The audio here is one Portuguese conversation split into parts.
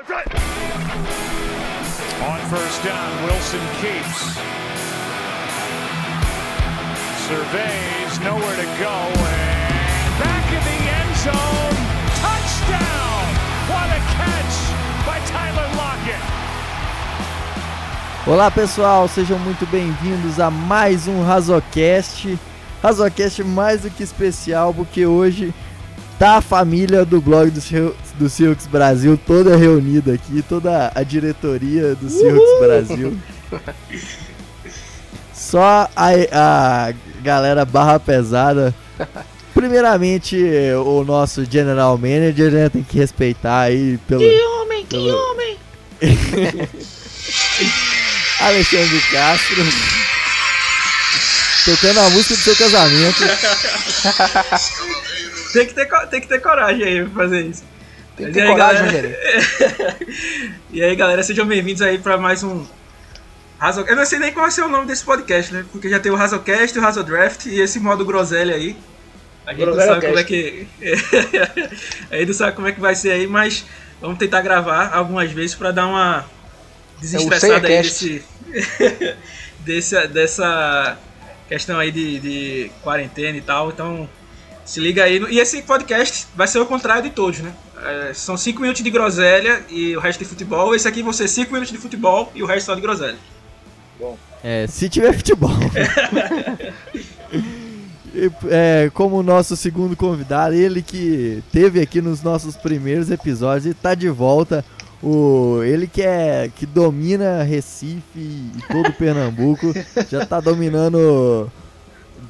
On first down, Wilson keeps. Surveys, nowhere to go, and back in the end zone. Touchdown! What a catch by Tyler Lockett. Olá pessoal, sejam muito bem-vindos a mais um Razocast. Razocast mais do que especial, porque hoje tá a família do blog do, Sil- do Silks Brasil toda reunida aqui, toda a diretoria do Silks Brasil. Só a, a galera barra pesada. Primeiramente, o nosso general manager, né? Tem que respeitar aí pelo. Que homem, que homem! Alexandre Castro. Tocando a música do seu casamento. Tem que ter, tem que ter coragem aí pra fazer isso. Tem que ter aí, coragem, galera? e aí, galera, sejam bem-vindos aí pra mais um Razo... Eu não sei nem qual vai ser o nome desse podcast, né? Porque já tem o Razocast, o Razodraft e esse modo groselha aí. A gente não Groselha sabe como é que. aí não sabe como é que vai ser aí, mas vamos tentar gravar algumas vezes pra dar uma desestressada aí Cast. desse, desse, dessa questão aí de, de quarentena e tal. Então, se liga aí. E esse podcast vai ser o contrário de todos, né? É, são 5 minutos de groselha e o resto de futebol. Esse aqui vão ser 5 minutos de futebol e o resto só de groselha. É, se tiver futebol. É, como o nosso segundo convidado, ele que teve aqui nos nossos primeiros episódios e tá de volta. O, ele que é que domina Recife e todo Pernambuco, já tá dominando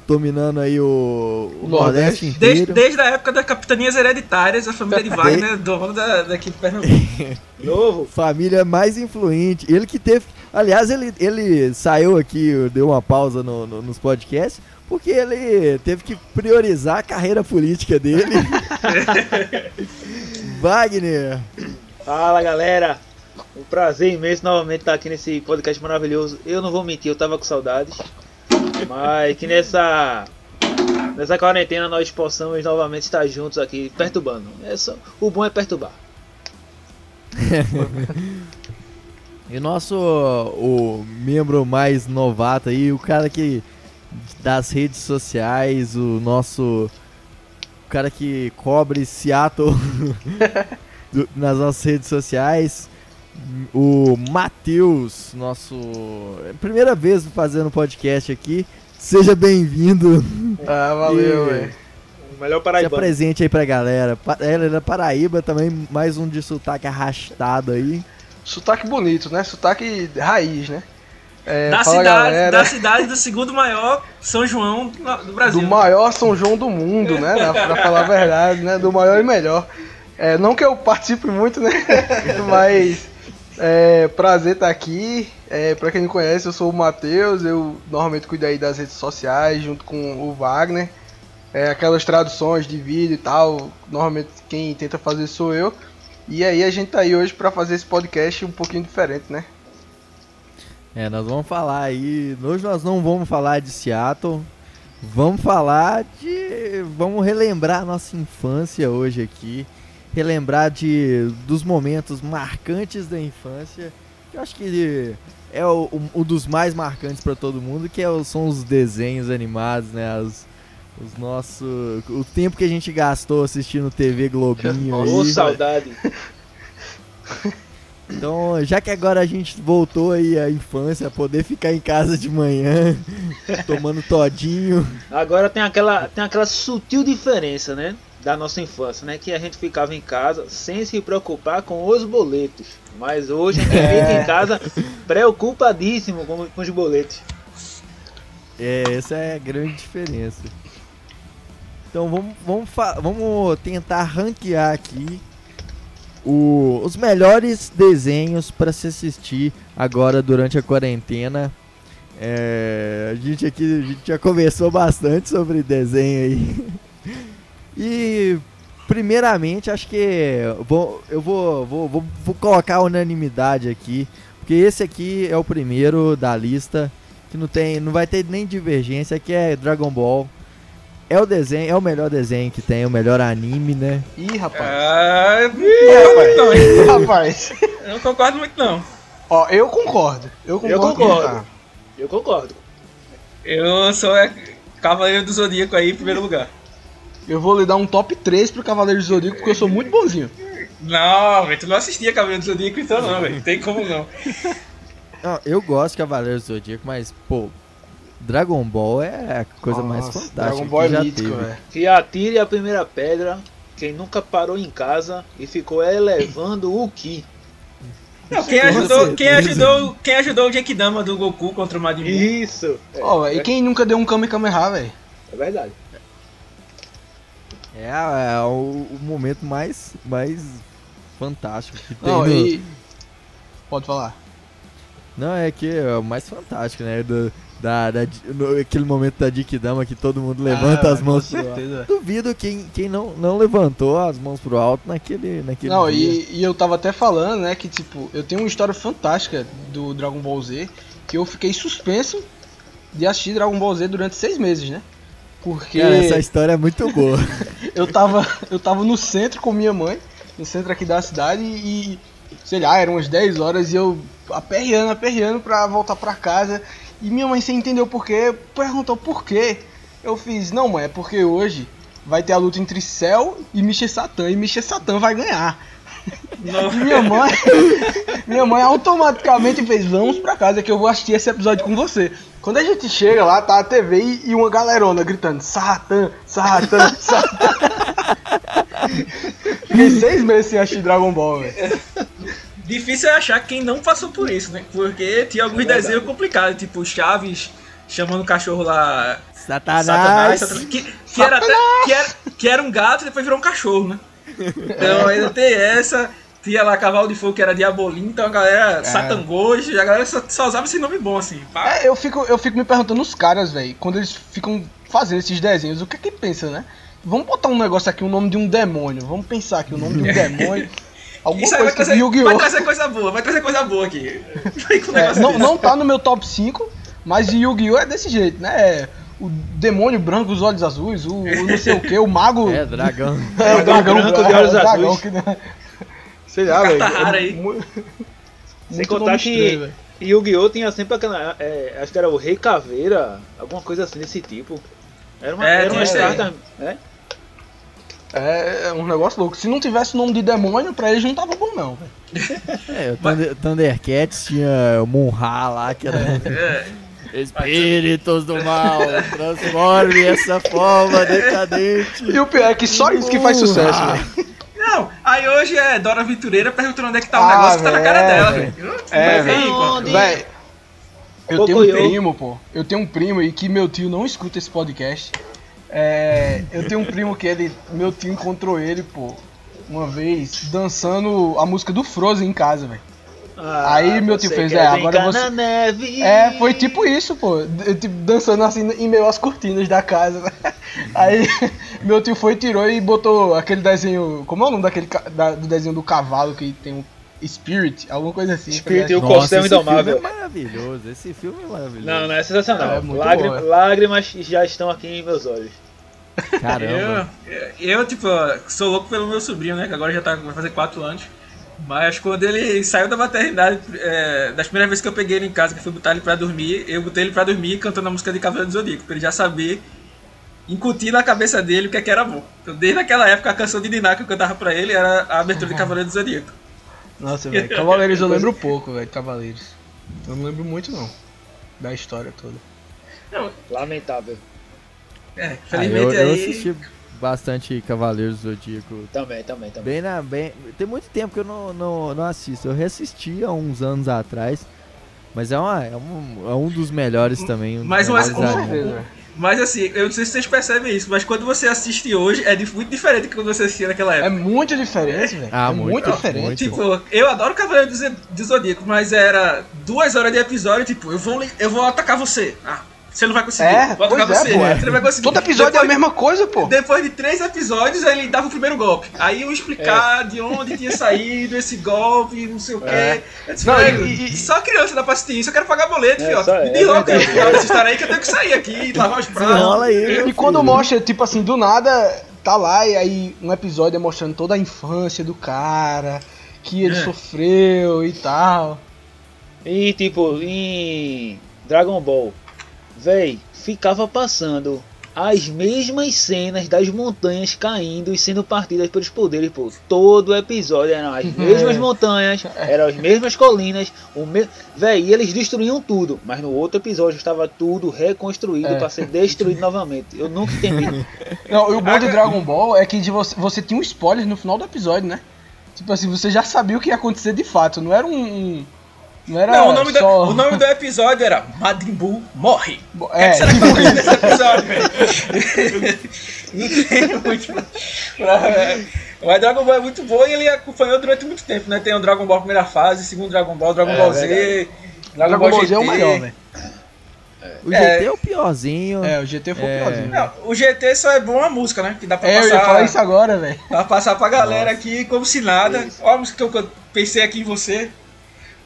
dominando aí o, o Nordeste Nordeste. Desde, inteiro. desde a época das capitanias hereditárias, a família de Wagner, dono da, daqui de Pernambuco. Novo. família mais influente. Ele que teve. Aliás, ele, ele saiu aqui, deu uma pausa no- no- nos podcasts, porque ele teve que priorizar a carreira política dele. Wagner, Fala galera, um prazer imenso novamente estar aqui nesse podcast maravilhoso. Eu não vou mentir, eu tava com saudades, mas que nessa nessa quarentena nós possamos novamente estar juntos aqui perturbando. É só, o bom é perturbar. e nosso o membro mais novato aí, o cara que das redes sociais, o nosso o cara que cobre Seattle nas nossas redes sociais, o Matheus, nosso é primeira vez fazendo podcast aqui. Seja bem-vindo. Ah, valeu, E- velho. O melhor Se paraibano. apresente aí pra galera. Pa- Ela é da Paraíba também, mais um de sotaque arrastado aí. Sotaque bonito, né? Sotaque raiz, né? É, da, fala, cidade, galera. da cidade do segundo maior São João do do Brasil. Do maior São João do mundo, né? Na- Pra falar a verdade, né? Do maior e melhor. É, não que eu participe muito, né? Mas é prazer estar aqui. É, pra quem não conhece, eu sou o Matheus. Eu normalmente cuido aí das redes sociais junto com o Wagner. É, aquelas traduções de vídeo e tal. Normalmente quem tenta fazer sou eu. E aí a gente tá aí hoje pra fazer esse podcast um pouquinho diferente, né? É, nós vamos falar aí. Hoje nós não vamos falar de Seattle. Vamos falar de. Vamos relembrar a nossa infância hoje aqui. Relembrar de dos momentos marcantes da infância. que Eu acho que é o, um dos mais marcantes pra todo mundo, que é são os desenhos animados, né? As- os nossos. O tempo que a gente gastou assistindo TV Globinho Ô aí. saudade. Então, já que agora a gente voltou aí à infância, poder ficar em casa de manhã, tomando todinho. Agora tem aquela, tem aquela sutil diferença, né? Da nossa infância, né? Que a gente ficava em casa sem se preocupar com os boletos. Mas hoje a gente fica em casa preocupadíssimo com, com os boletos. É, essa é a grande diferença. Então vamos, vamos, vamos tentar ranquear aqui o- os melhores desenhos para se assistir agora durante a quarentena. É, a gente aqui a gente já conversou bastante sobre desenho aí. E primeiramente acho que vou, eu vou, vou, vou, vou colocar a unanimidade aqui, porque esse aqui é o primeiro da lista que não tem, não vai ter nem divergência, que é Dragon Ball. é o desenho, é o melhor desenho que tem, o melhor anime, né? Ih, rapaz. Ah, Ih, concordo muito não, hein? rapaz. Eu não concordo muito não. Ó, eu concordo. Eu concordo. Eu concordo. Eu concordo. Eu sou é, Cavaleiro do Zodíaco aí em primeiro lugar. Eu vou lhe dar um top 3 pro Cavaleiro do Zodíaco porque eu sou muito bonzinho. Não, velho, tu não assistia Cavaleiro do Zodíaco então não, velho. Tem como não. Não, eu gosto de Cavaleiros do Zodíaco, mas, pô, Dragon Ball é a coisa mais Nossa, fantástica Dragon Ball é que já mítico, teve. velho. Que atire a primeira pedra quem nunca parou em casa e ficou elevando o Ki. Não, quem ajudou, quem ajudou, quem ajudou o Genkidama do Goku contra o Majin Buu? Isso! É, Ó, e quem nunca deu um Kamehameha, velho? é verdade. É, é o, o momento mais, mais fantástico que tem Não, no... e. Pode falar. Não, é que é o mais fantástico, né? Do, da, da, no- aquele momento da Dikidama que todo mundo levanta Ah, as mãos pro alto. Duvido quem, quem não, não levantou as mãos pro alto naquele, naquele Não, dia. e, e eu tava até falando, né, que tipo, eu tenho uma história fantástica do Dragon Ball Z, que eu fiquei suspenso de assistir Dragon Ball Z durante seis meses, né? Porque Cara, essa história é muito boa. eu tava, eu tava no centro com minha mãe, no centro aqui da cidade, e, sei lá, eram umas 10 horas e eu aperreando, aperreando pra voltar pra casa. E minha mãe, sem entender o porquê, perguntou por quê. Eu fiz, não mãe, é porque hoje vai ter a luta entre Cell e Michel Satan, e Michel Satan vai ganhar. E minha mãe, minha mãe automaticamente fez, vamos pra casa que eu vou assistir esse episódio com você. Quando a gente chega lá, tá a TV e, e uma galerona gritando, Satan, Satan, Satan. Fiquei seis meses sem assistir Dragon Ball, velho. Difícil é achar quem não passou por isso, né? Porque tinha alguns verdade. desenhos complicados, tipo Chaves chamando o cachorro lá. Satanás. Satanás, Satanás, que, que era até, que, era, que era um gato e depois virou um cachorro, né? Então ainda tem essa. Tinha lá Cavalo de Fogo que era Diabolim, então a galera. Satangojo, a galera só, só usava esse nome bom assim. pá. É, eu fico, eu fico me perguntando os caras, velho, quando eles ficam fazendo esses desenhos, o que é que pensa, né? Vamos botar um negócio aqui, o nome de um demônio. Vamos pensar aqui, o nome de um demônio. Alguma Isso aí vai coisa trazer, que vai trazer coisa boa, vai trazer coisa boa aqui. Um É, não, desse. não tá no meu top 5, mas Yu-Gi-Oh! é desse jeito, né? É O demônio branco, os olhos azuis, o, o não sei o que, o mago. É, dragão. É, o Dragão dragão branco de olhos é, azuis. que não- Sei lá, velho. Carta rara é aí. Sem contar que. Yu-Gi-Oh! tinha sempre aquela. é, acho que era o Rei Caveira, alguma coisa assim desse tipo. Era uma, É, era aí. cartas. né? É, é um negócio louco. Se não tivesse o nome de demônio, pra eles não tava bom, não, velho. É, o Thunder, Thundercats tinha o Munra lá, que era. É. Espíritos do mal, transforme essa forma decadente. E o pior é que só isso que faz sucesso, velho. Não, aí hoje é Dora Aventureira perguntando onde é que tá o Ah, negócio que tá na cara velho. dela, velho. É, velho. eu tenho um primo, pô. Eu tenho um primo e que meu tio não escuta esse podcast. É, eu tenho um primo que ele. Meu tio encontrou ele, pô, uma vez, dançando a música do Frozen em casa, velho. Ah, Aí meu tio fez, é, agora você- na neve. É, foi tipo isso, pô. D- Tipo, dançando assim em meio às cortinas da casa. Aí meu tio foi, tirou e botou aquele desenho. Como é o nome daquele da- do desenho do cavalo que tem um Spirit? Alguma coisa assim. Spirit tá e o esse Indomável. filme é maravilhoso, esse filme é maravilhoso. Não, não é sensacional. É é. Lágrimas já estão aqui em meus olhos. Caramba. Eu, eu, tipo, sou louco pelo meu sobrinho, né? Que agora já tá, vai fazer 4 anos. Mas quando ele saiu da maternidade, é, das primeiras vezes que eu peguei ele em casa, que eu fui botar ele pra dormir, eu botei ele pra dormir cantando a música de Cavaleiro do Zodíaco, pra ele já saber, incutir na cabeça dele o que, é que era bom. Então, desde aquela época, a canção de Diná que eu cantava pra ele era a abertura de Cavaleiro do Zodíaco. Nossa, velho. Cavaleiros eu lembro pouco, velho. Cavaleiros. Eu não lembro muito, não. Da história toda. Lamentável. É, Ah, felizmente eu, eu aí. assisti bastante Cavaleiros do Zodíaco. Também, também, também. Bem na, bem, tem muito tempo que eu não, não, não assisto. Eu reassisti há uns anos atrás. Mas é, uma, é, um, é um dos melhores também. Um Mas um- velho. Mas assim, eu não sei se vocês percebem isso, mas quando você assiste hoje é muito diferente do que quando você assistia naquela É época. muito diferente, velho. Ah, é muito, muito, diferente. muito. Tipo, eu adoro Cavaleiro do Zodíaco, mas era duas horas de episódio, tipo, eu vou, eu vou atacar você. Ah, Você não vai conseguir. É, Vou pois é, você. pô. Você não vai conseguir. Todo episódio é a Depois- mesma coisa, pô. Depois de três episódios, ele dava o primeiro golpe. Aí eu explicar de onde tinha saído esse golpe, não sei o quê. É. Eu disse, Não, "Nego, e- e- só criança dá pra assistir isso, eu quero pagar boleto, É, filho. só- Me é que verdade. essa história aí que eu tenho que sair aqui, lavar os pratos. Aí, E quando mostra, tipo assim, do nada, tá lá e aí um episódio é mostrando toda a infância do cara, que ele É. sofreu e tal. E tipo, em Dragon Ball, véi, ficava passando as mesmas cenas das montanhas caindo e sendo partidas pelos poderes, pô. Todo episódio eram as mesmas montanhas, eram as mesmas colinas, o me... véi, e eles destruíam tudo. Mas no outro episódio estava tudo reconstruído É. pra ser destruído novamente. Eu nunca entendi. Não, e o bom de Dragon Ball é que de você, você tinha um spoiler no final do episódio, né? Tipo assim, você já sabia o que ia acontecer de fato, não era um. Não era Não, o nome, do, só. o nome do episódio era Majin Buu morre. O que é É, que será que nesse episódio, velho? Não tem muito. pra- Mas Dragon Ball é muito bom e ele acompanhou durante muito tempo, né? Tem o Dragon Ball primeira fase, segundo Dragon Ball, Dragon É, Ball Z, verdade. Dragon, Dragon Ball Z GT. é o maior, velho. O É. GT é o piorzinho. É, o GT foi o É. piorzinho. Não, o GT só é bom a música, né? Que dá pra É, eu ia passar, falar isso agora, velho. pra passar pra galera aqui como se nada. Olha a música que eu pensei aqui em você.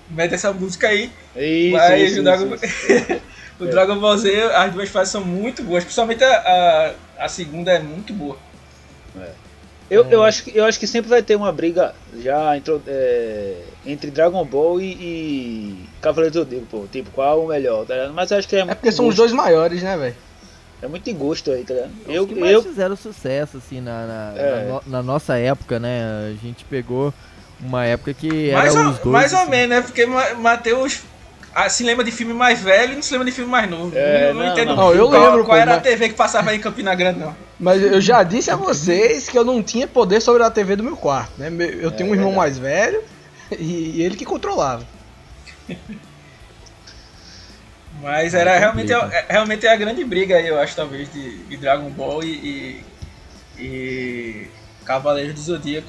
Mete essa música aí. Isso, Mas isso, o Dragon, isso, isso. o Dragon Ball Z, as duas fases são muito boas. Principalmente a, a, a segunda é muito boa. Eu, eu, acho que, eu acho que sempre vai ter uma briga já intro- é, entre Dragon Ball e, e Cavaleiro do Zodíaco, pô. Tipo, qual o melhor, tá ligado? Mas eu acho que é, É porque são os dois maiores, né, velho? É muito em gosto aí, tá ligado? Eu, Eu, os que mais eu, fizeram sucesso, assim, na, na, É. na no- na nossa época, né? A gente pegou uma época que era Mais, os ou, dois. mais ou assim. menos, né? Porque Ma- Matheus ah, se lembra de filme mais velho e não se lembra de filme mais novo. É, não, não não, entendo não. Eu qual, lembro, qual pô, era a mas- TV que passava aí em Campina Grande, não. Mas eu já disse a vocês que eu não tinha poder sobre a TV do meu quarto, né? Eu tenho um irmão verdade. mais velho e, e ele que controlava. Mas era Ah, realmente, é, realmente é a grande briga aí, eu acho, talvez, de, de Dragon Ball e, e, e Cavaleiros do Zodíaco.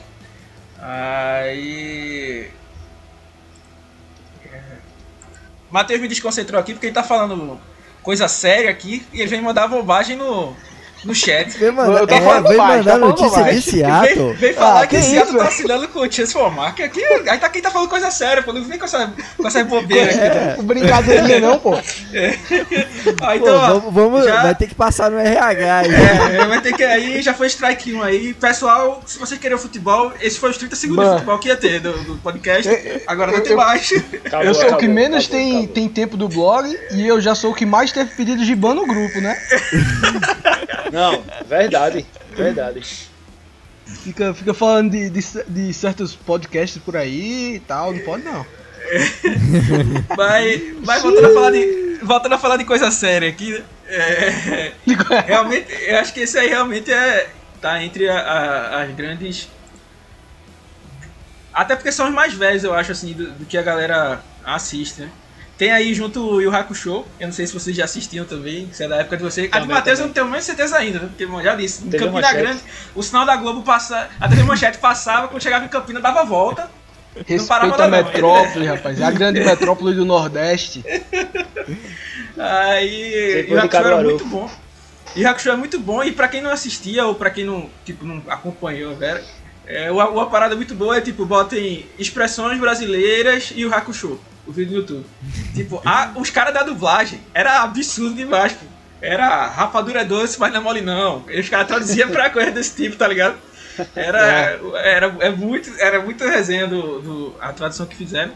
Aí. É. Matheus me desconcentrou aqui porque ele tá falando coisa séria aqui e ele vem mandar bobagem no, no chat. Vem mandar, Eu tô é, falando vem bobagem, mandar tá notícia bobagem. de Seattle. Vem, vem falar Ah, que, que esse Seattle isso, tá assinando com o Transformar, que aqui aí tá quem tá falando coisa séria, pô. Não vem com essa, com essa bobeira aqui. É. Brincadeirinha não, pô. Ah, Pô, então, ó, vamos, vamos- já- vai ter que passar no RH aí. É, vai ter que aí, já foi strike 1 aí. Pessoal, se vocês querem o futebol, esse foi os 30 segundos de futebol que ia ter do, do podcast. Agora não tem eu- mais. acabou, eu sou o que menos acabou, tem, acabou. tem tempo do blog e eu já sou o que mais teve pedidos de ban no grupo, né? Não, verdade, verdade. Fica, fica falando de, de, de certos podcasts por aí e tal, não pode não. Mas, mas voltando, a falar de, voltando a falar de coisa séria aqui, né? É, realmente, eu acho que esse aí realmente é. tá entre a- a- as grandes. Até porque são os mais velhos, eu acho, assim, do, do que a galera assiste, né? Tem aí junto o Yu Hakusho, eu não sei se vocês já assistiam também, se é da época de vocês. A Também, Matheus eu não tenho a menor certeza ainda, né? porque bom, já disse, em TV Campina Manchete. Grande, o sinal da Globo passa. A TV Manchete passava, quando chegava em Campina dava a volta. parava Respeita a lá, não. metrópole, rapaz. É a grande metrópole do Nordeste. Aí, Sempre Yu Hakusho era Caruaru. muito bom. Yu Hakusho é muito bom e pra quem não assistia ou pra quem não, tipo, não acompanhou, velho, é, uma, uma parada muito boa é tipo, botem expressões brasileiras e o Hakusho, o vídeo do YouTube. tipo, a- os caras da dublagem era absurdo demais, pô. Era rapadura é doce, mas não é mole não. E os caras traduziam pra coisa desse tipo, tá ligado? Era, era, é muito, era muito resenha do, do a tradução que fizeram.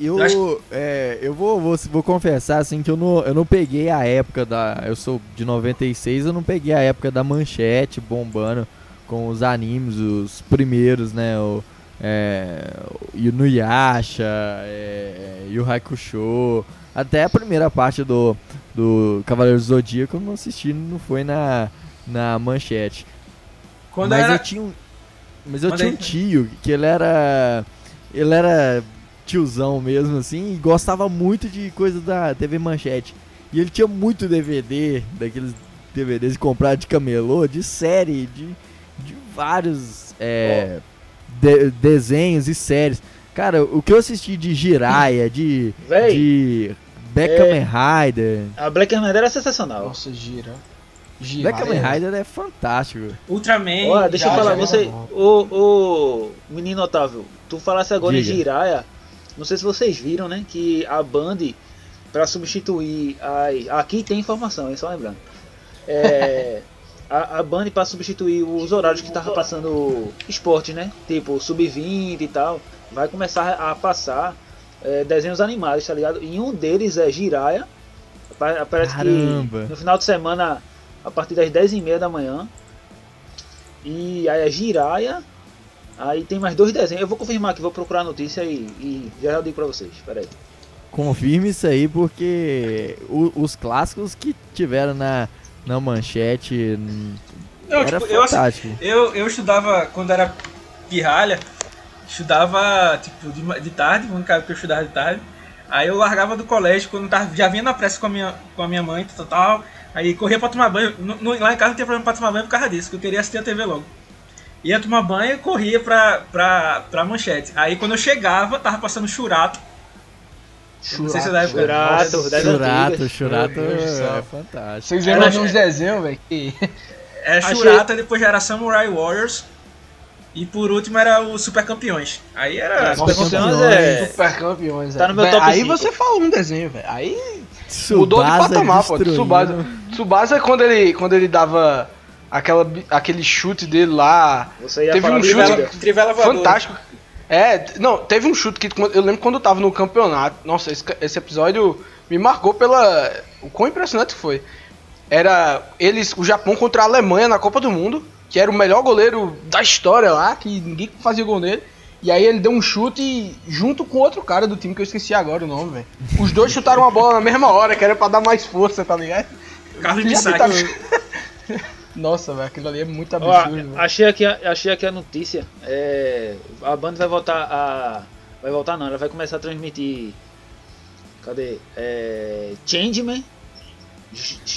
Eu, é, eu vou, vou, vou confessar assim que eu não, eu não peguei a época da. Eu sou de 96, eu não peguei a época da manchete bombando com os animes, os primeiros, né? O, é, o Inuyasha, é, Yu Hakusho. Até a primeira parte do, do Cavaleiro do Zodíaco eu não assisti, não foi na, na manchete. Quando mas era. eu tinha um, mas eu tinha um tio que ele era ele era tiozão mesmo assim e gostava muito de coisa da TV Manchete. E ele tinha muito DVD, daqueles DVDs comprados de camelô, de série, de, de vários é, de- desenhos e séries. Cara, o que eu assisti de Jiraya, de, Véi. de Black É. Kamen Rider. A Black Kamen Rider é sensacional. Nossa, gira. Gira. Black Kamen Rider é fantástico. Ultraman. Olha, deixa eu já- falar, já- você. Ô, ô, menino Otávio, tu falasse agora em Diga. Jiraya. Não sei se vocês viram, né? Que a Band, pra substituir. A, aqui tem informação, é só lembrando. É, a, a Band, pra substituir os horários que tava passando esporte, né? Tipo, sub-20 e tal, vai começar a passar é, desenhos animados, tá ligado? E um deles é Jiraya. Pa- Parece Caramba. que no final de semana, a partir das 10h30 da manhã. E aí é Jiraya. Aí tem mais dois desenhos. Eu vou confirmar aqui, vou procurar a notícia e, e já já digo pra vocês. Pera aí. Confirme isso aí, porque o- os clássicos que tiveram na, na manchete Não, era tipo, eu, assim, fantástico. eu, eu estudava quando era pirralha, estudava tipo de, de tarde, no caso que eu estudava de tarde. Aí eu largava do colégio quando tava, já vinha na pressa com a minha, com a minha mãe, tal, tal. Aí corria pra tomar banho. No- no- lá em casa não tinha problema pra tomar banho por causa disso, que eu queria assistir a TV logo. Ia tomar banho e corria pra, pra, pra manchete. Aí quando eu chegava, tava passando churato. Não sei se é da época. Churato, Churato. Churato é fantástico. Vocês lembram Era- de uns desenhos, velho? que- Era Achei- Churata, depois já era Samurai Warriors. E por último era o Super Campeões. Aí era. Super Campeões é. Super campeões, Tá no meu velho. top Aí cinco. você falou um desenho, velho. Aí mudou de Tsubasa patamar, pô. Tsubasa. Tsubasa é quando ele, quando ele dava aquela, aquele chute dele lá. Você ia Teve falar um chute. Trivela voadora. Fantástico. É, não, teve um chute que eu lembro quando eu tava no campeonato. Nossa, esse, esse episódio me marcou pela. O quão impressionante foi. Era eles, o Japão contra a Alemanha na Copa do Mundo, que era o melhor goleiro da história lá, que ninguém fazia gol nele. E aí ele deu um chute junto com outro cara do time que eu esqueci agora o nome, velho. Os dois chutaram a bola na mesma hora, que era pra dar mais força, tá ligado? Carlos Misaki. tá- Nossa, velho, aquilo ali é muito Ó, absurdo. velho. achei aqui, a- achei aqui a notícia. É, a banda vai voltar a. Vai voltar não, ela vai começar a transmitir. Cadê? É, Changeman.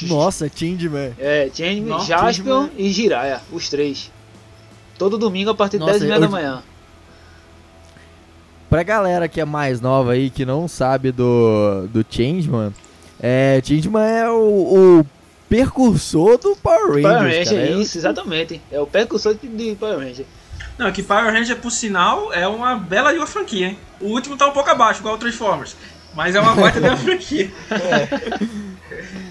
Nossa, Tindman. É, Changeman, Nossa, Jaspion Changeman. e Jiraya, os três. Todo domingo a partir de Nossa, 10h30 eu- da manhã. Pra galera que é mais nova aí, que não sabe do, do Changeman, é, Changeman é o, o percursor do Power Rangers, Power Ranger, cara. é isso, exatamente. É o percussor de- de Power Ranger. Não, que Power Ranger, por sinal, é uma bela de uma franquia, hein? O último tá um pouco abaixo, igual o Transformers. Mas é uma baita de uma franquia.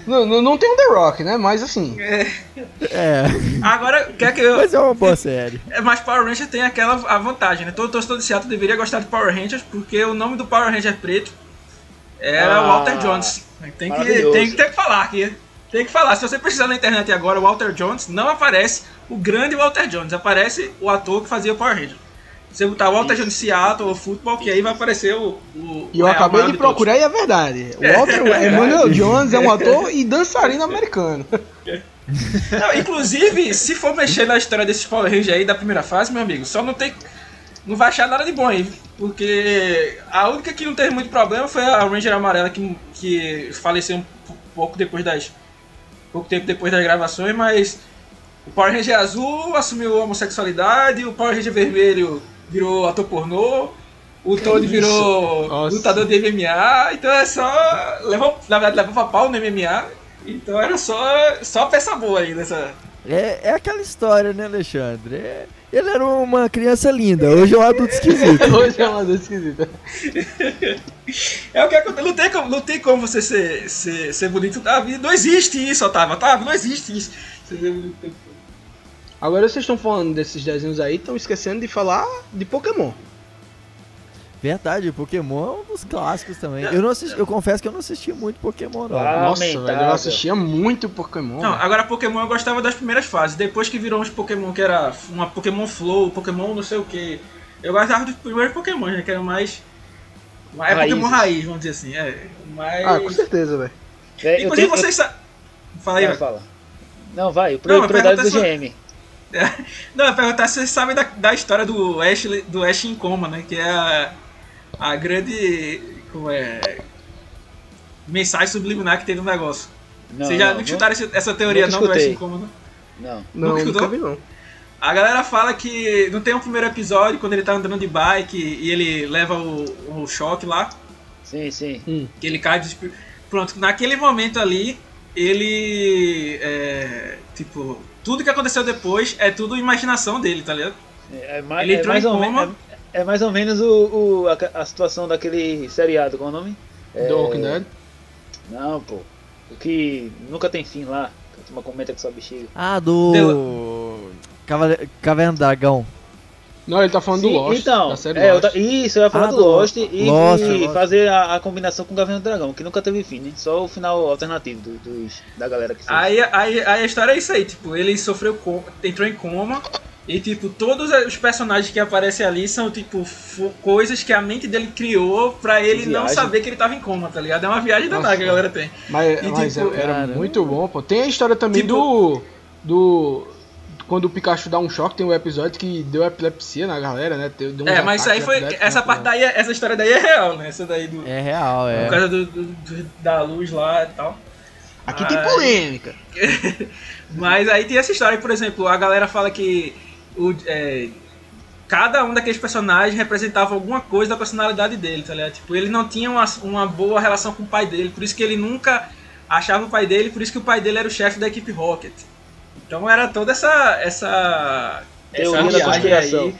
Não, não, não tem um The Rock, né? Mas assim. É, Agora, quer que eu. mas é uma boa série. É, Mas Power Ranger tem aquela a vantagem, né? Todo torcedor de Seattle deveria gostar de Power Rangers, porque o nome do Power Ranger preto era Ah, Walter Jones. Tem que, tem que ter que falar aqui. Tem que falar. Se você precisar na internet agora, Walter Jones, não aparece o grande Walter Jones, aparece o ator que fazia o Power Ranger. Se você botar Walter Jones Seattle ou futebol, que aí vai aparecer o. o E eu o acabei de todos. procurar e é verdade. O Walter Emmanuel Jones é um ator e dançarino americano. Não, inclusive, se for mexer na história desses Power Rangers aí da primeira fase, meu amigo, só não tem. Não vai achar nada de bom aí. Porque a única que não teve muito problema foi a Ranger Amarela que, que faleceu um pouco depois das. Pouco tempo depois das gravações, mas o Power Ranger Azul assumiu a homossexualidade, o Power Ranger Vermelho virou ator pornô, o Toad virou Nossa. lutador de MMA, então é só. Levou, na verdade, levou pra pau no MMA. Então era só, só peça boa aí nessa. É, é aquela história, né, Alexandre? É- ele era uma criança linda, hoje é um adulto esquisito. Hoje é uma coisa esquisita. É o que acontece. Não tem como, não tem como você ser, ser, ser bonito na vida. Não existe isso, Otávio. Otávio, não existe isso. Você ser bonito. Agora vocês estão falando desses desenhos aí, estão esquecendo de falar de Pokémon. Verdade, Pokémon é um dos clássicos também. Eu, não assisti, eu confesso que eu não assisti muito Pokémon, não. Ah, Nossa, velho, eu assistia muito Pokémon. Não, agora Pokémon eu gostava das primeiras fases. Depois que virou uns Pokémon que era uma Pokémon Flow, Pokémon não sei o que. Eu gostava dos primeiros Pokémon, né? Que eram mais. mais Raízes. Pokémon raiz, vamos dizer assim. É. Mas. Ah, com certeza, velho. É, Inclusive tenho- vocês sabem. Fala aí, velho. Fala. Não, vai, Não, pro, mas prioridade do GM. Não, eu ia perguntar se vocês sabem da, da história do Ash, do Ash em coma, né? Que é a, a grande. Como é. Mensagem subliminar que teve no negócio. Não, vocês já não, não chutaram esse- essa teoria não do Ash escutei. em coma, não? Não. Não, Nunca vi não. A galera fala que não tem um primeiro episódio quando ele tá andando de bike e ele leva o, o choque lá, Sim, sim. Hum. que ele cai. desesper- pronto, naquele momento ali, ele. É, tipo, tudo que aconteceu depois é tudo imaginação dele, tá ligado? É, é Ele é entrou mais em ou coma. É, mais ou menos o, o- a, a situação daquele seriado, qual é o nome? É, The Walking Dead. Não, pô. O que nunca tem fim lá. Que a turma comenta que só bexiga. Ah, do. Cavale... Caverna do Dragão. Não, ele tá falando do Sim, Lost. então, da série é, eu Lost. ta- isso, eu ia falar Ah, do do Lost e, Lost, e Lost. fazer a, a combinação com o Gavião do Dragão, que nunca teve fim, né? Só o final alternativo do- dos, da galera que fez. Aí, aí, aí a história é isso aí, tipo, ele sofreu coma, entrou em coma e tipo, todos os personagens que aparecem ali são tipo coisas que a mente dele criou pra ele não saber que ele tava em coma, tá ligado? É uma viagem danada Nossa. que a galera tem. Mas, E, mas tipo, era cara, muito bom, pô. Tem a história também Tipo- do. Do. Quando o Pikachu dá um choque, tem um episódio que deu epilepsia na galera, né? Deu, É, mas isso aí foi. Essa muito parte daí, é- essa história daí é real, né? Essa daí do. É real, é. Por causa do, do- do- da luz lá e tal. Aqui tem Ai. polêmica. Mas aí tem essa história, por exemplo, a galera fala que o, é, cada um daqueles personagens representava alguma coisa da personalidade dele, tá ligado? Tipo, ele não tinha uma, uma boa relação com o pai dele, por isso que ele nunca achava o pai dele, por isso que o pai dele era o chefe da equipe Rocket. Então era toda essa essa Teoria essa da conspiração. aí.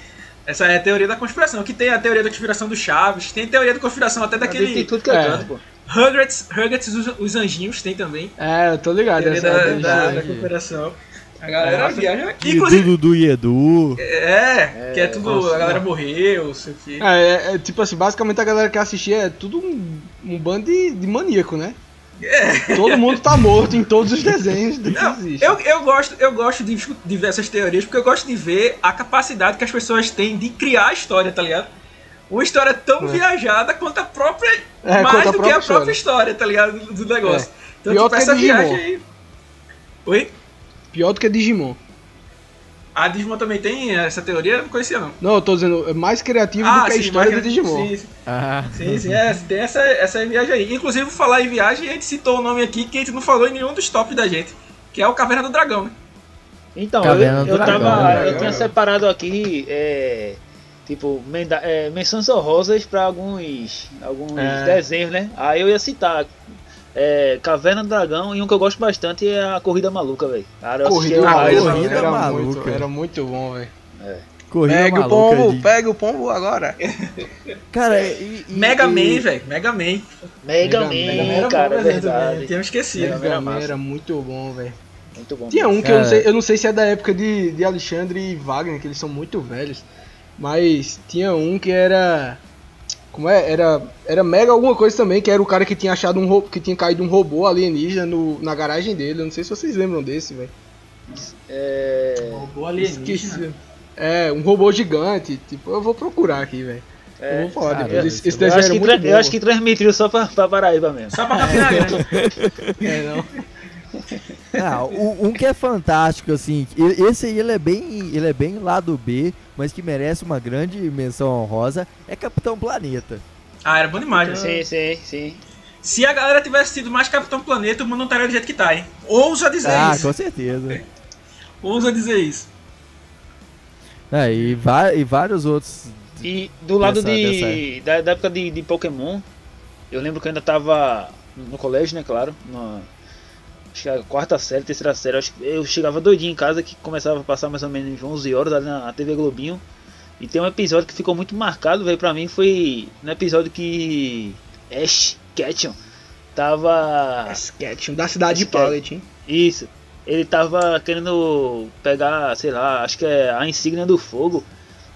Essa é a teoria da conspiração, que tem a teoria da conspiração do Chaves, tem teoria da conspiração até Tem daquele tudo que é, É. canto, pô. Os, os anjinhos tem também. É, eu tô ligado. Teoria Essa da, é da, da verdade. conspiração. A galera É. viaja aqui. E Inclusive, do Dudu e Edu. é, que é tudo. nossa, a galera não. morreu, não sei o quê. É, é, é, tipo assim, basicamente a galera que assistia é tudo um, um bando de, de maníaco, né? Todo mundo tá morto em todos os desenhos que Não, eu, eu gosto, eu gosto de, de ver essas teorias porque eu gosto de ver a capacidade que as pessoas têm de criar a história, tá ligado? Uma história tão É. viajada quanto a própria. É, mais a do que a própria própria história, tá ligado? Do, do negócio. É. Então, Pior tipo, que essa Digimon. viagem aí. Oi? Pior do que Digimon. A Digimon também tem essa teoria? Eu não conhecia, não. Não, eu tô dizendo, é mais criativo do que a história mas- do Digimon. Sim, sim. Ah, Sim, sim, é, tem essa, essa viagem aí. Inclusive, falar em viagem, a gente citou o nome aqui que a gente não falou em nenhum dos tops da gente, que é o Caverna do Dragão, né? Então, Caverna eu, eu Dragão, tava. né? Eu tinha separado aqui. É, tipo, menda, é, menções honrosas pra alguns. alguns É. desenhos, né? Aí eu ia citar. É, Caverna do Dragão e um que eu gosto bastante é a Corrida Maluca, velho. Cara, eu Corrida, Corrida era, maluca. Muito, era muito bom, velho. corrida Pega o maluca pombo, de- pega o pombo agora. Cara, e, e- Mega e- Man, velho. Mega Man. Mega Mega Man, Man era cara, bom é verdade. Tinha esquecido. Mega Man era Mega Man era muito bom, velho. Muito bom. Tinha um que eu não, Cara. sei, eu não sei se é da época de, de Alexandre e Wagner, que eles são muito velhos. Mas tinha um que era. Como é? Era, era mega alguma coisa também, que era o cara que tinha achado um que tinha caído um robô alienígena no, na garagem dele. Eu não sei se vocês lembram desse, velho. É, Robô Esqueci. É, um robô gigante. Tipo, eu vou procurar aqui, velho. é, eu vou falar cara, depois. Esse, esse eu, desenho acho era que muito tra- bom. eu acho que transmitiu só pra, pra Paraíba mesmo. Só pra Campina Grande. É, não. Ah, o- um que é fantástico, assim, esse aí ele é bem, ele é bem lado B, mas que merece uma grande menção honrosa, é Capitão Planeta. Ah, era bom demais, né? Sim, sim, sim. Se a galera tivesse sido mais Capitão Planeta, o mundo não estaria do jeito que tá, hein? Ousa dizer Ah, isso. com certeza. Ousa dizer isso. É, e, e vários outros. E do lado Dessa- de, da, da época de, de Pokémon, eu lembro que eu ainda tava no colégio, né, claro, na, quarta série, terceira série, acho que eu chegava doidinho em casa, que começava a passar mais ou menos 11 horas ali na TV Globinho, e tem um episódio que ficou muito marcado, velho, pra mim, foi no episódio que Ash Ketchum tava... Sketch da cidade de Sketch. Pallet, hein? Isso. Ele tava querendo pegar, sei lá, acho que é a insígnia do fogo.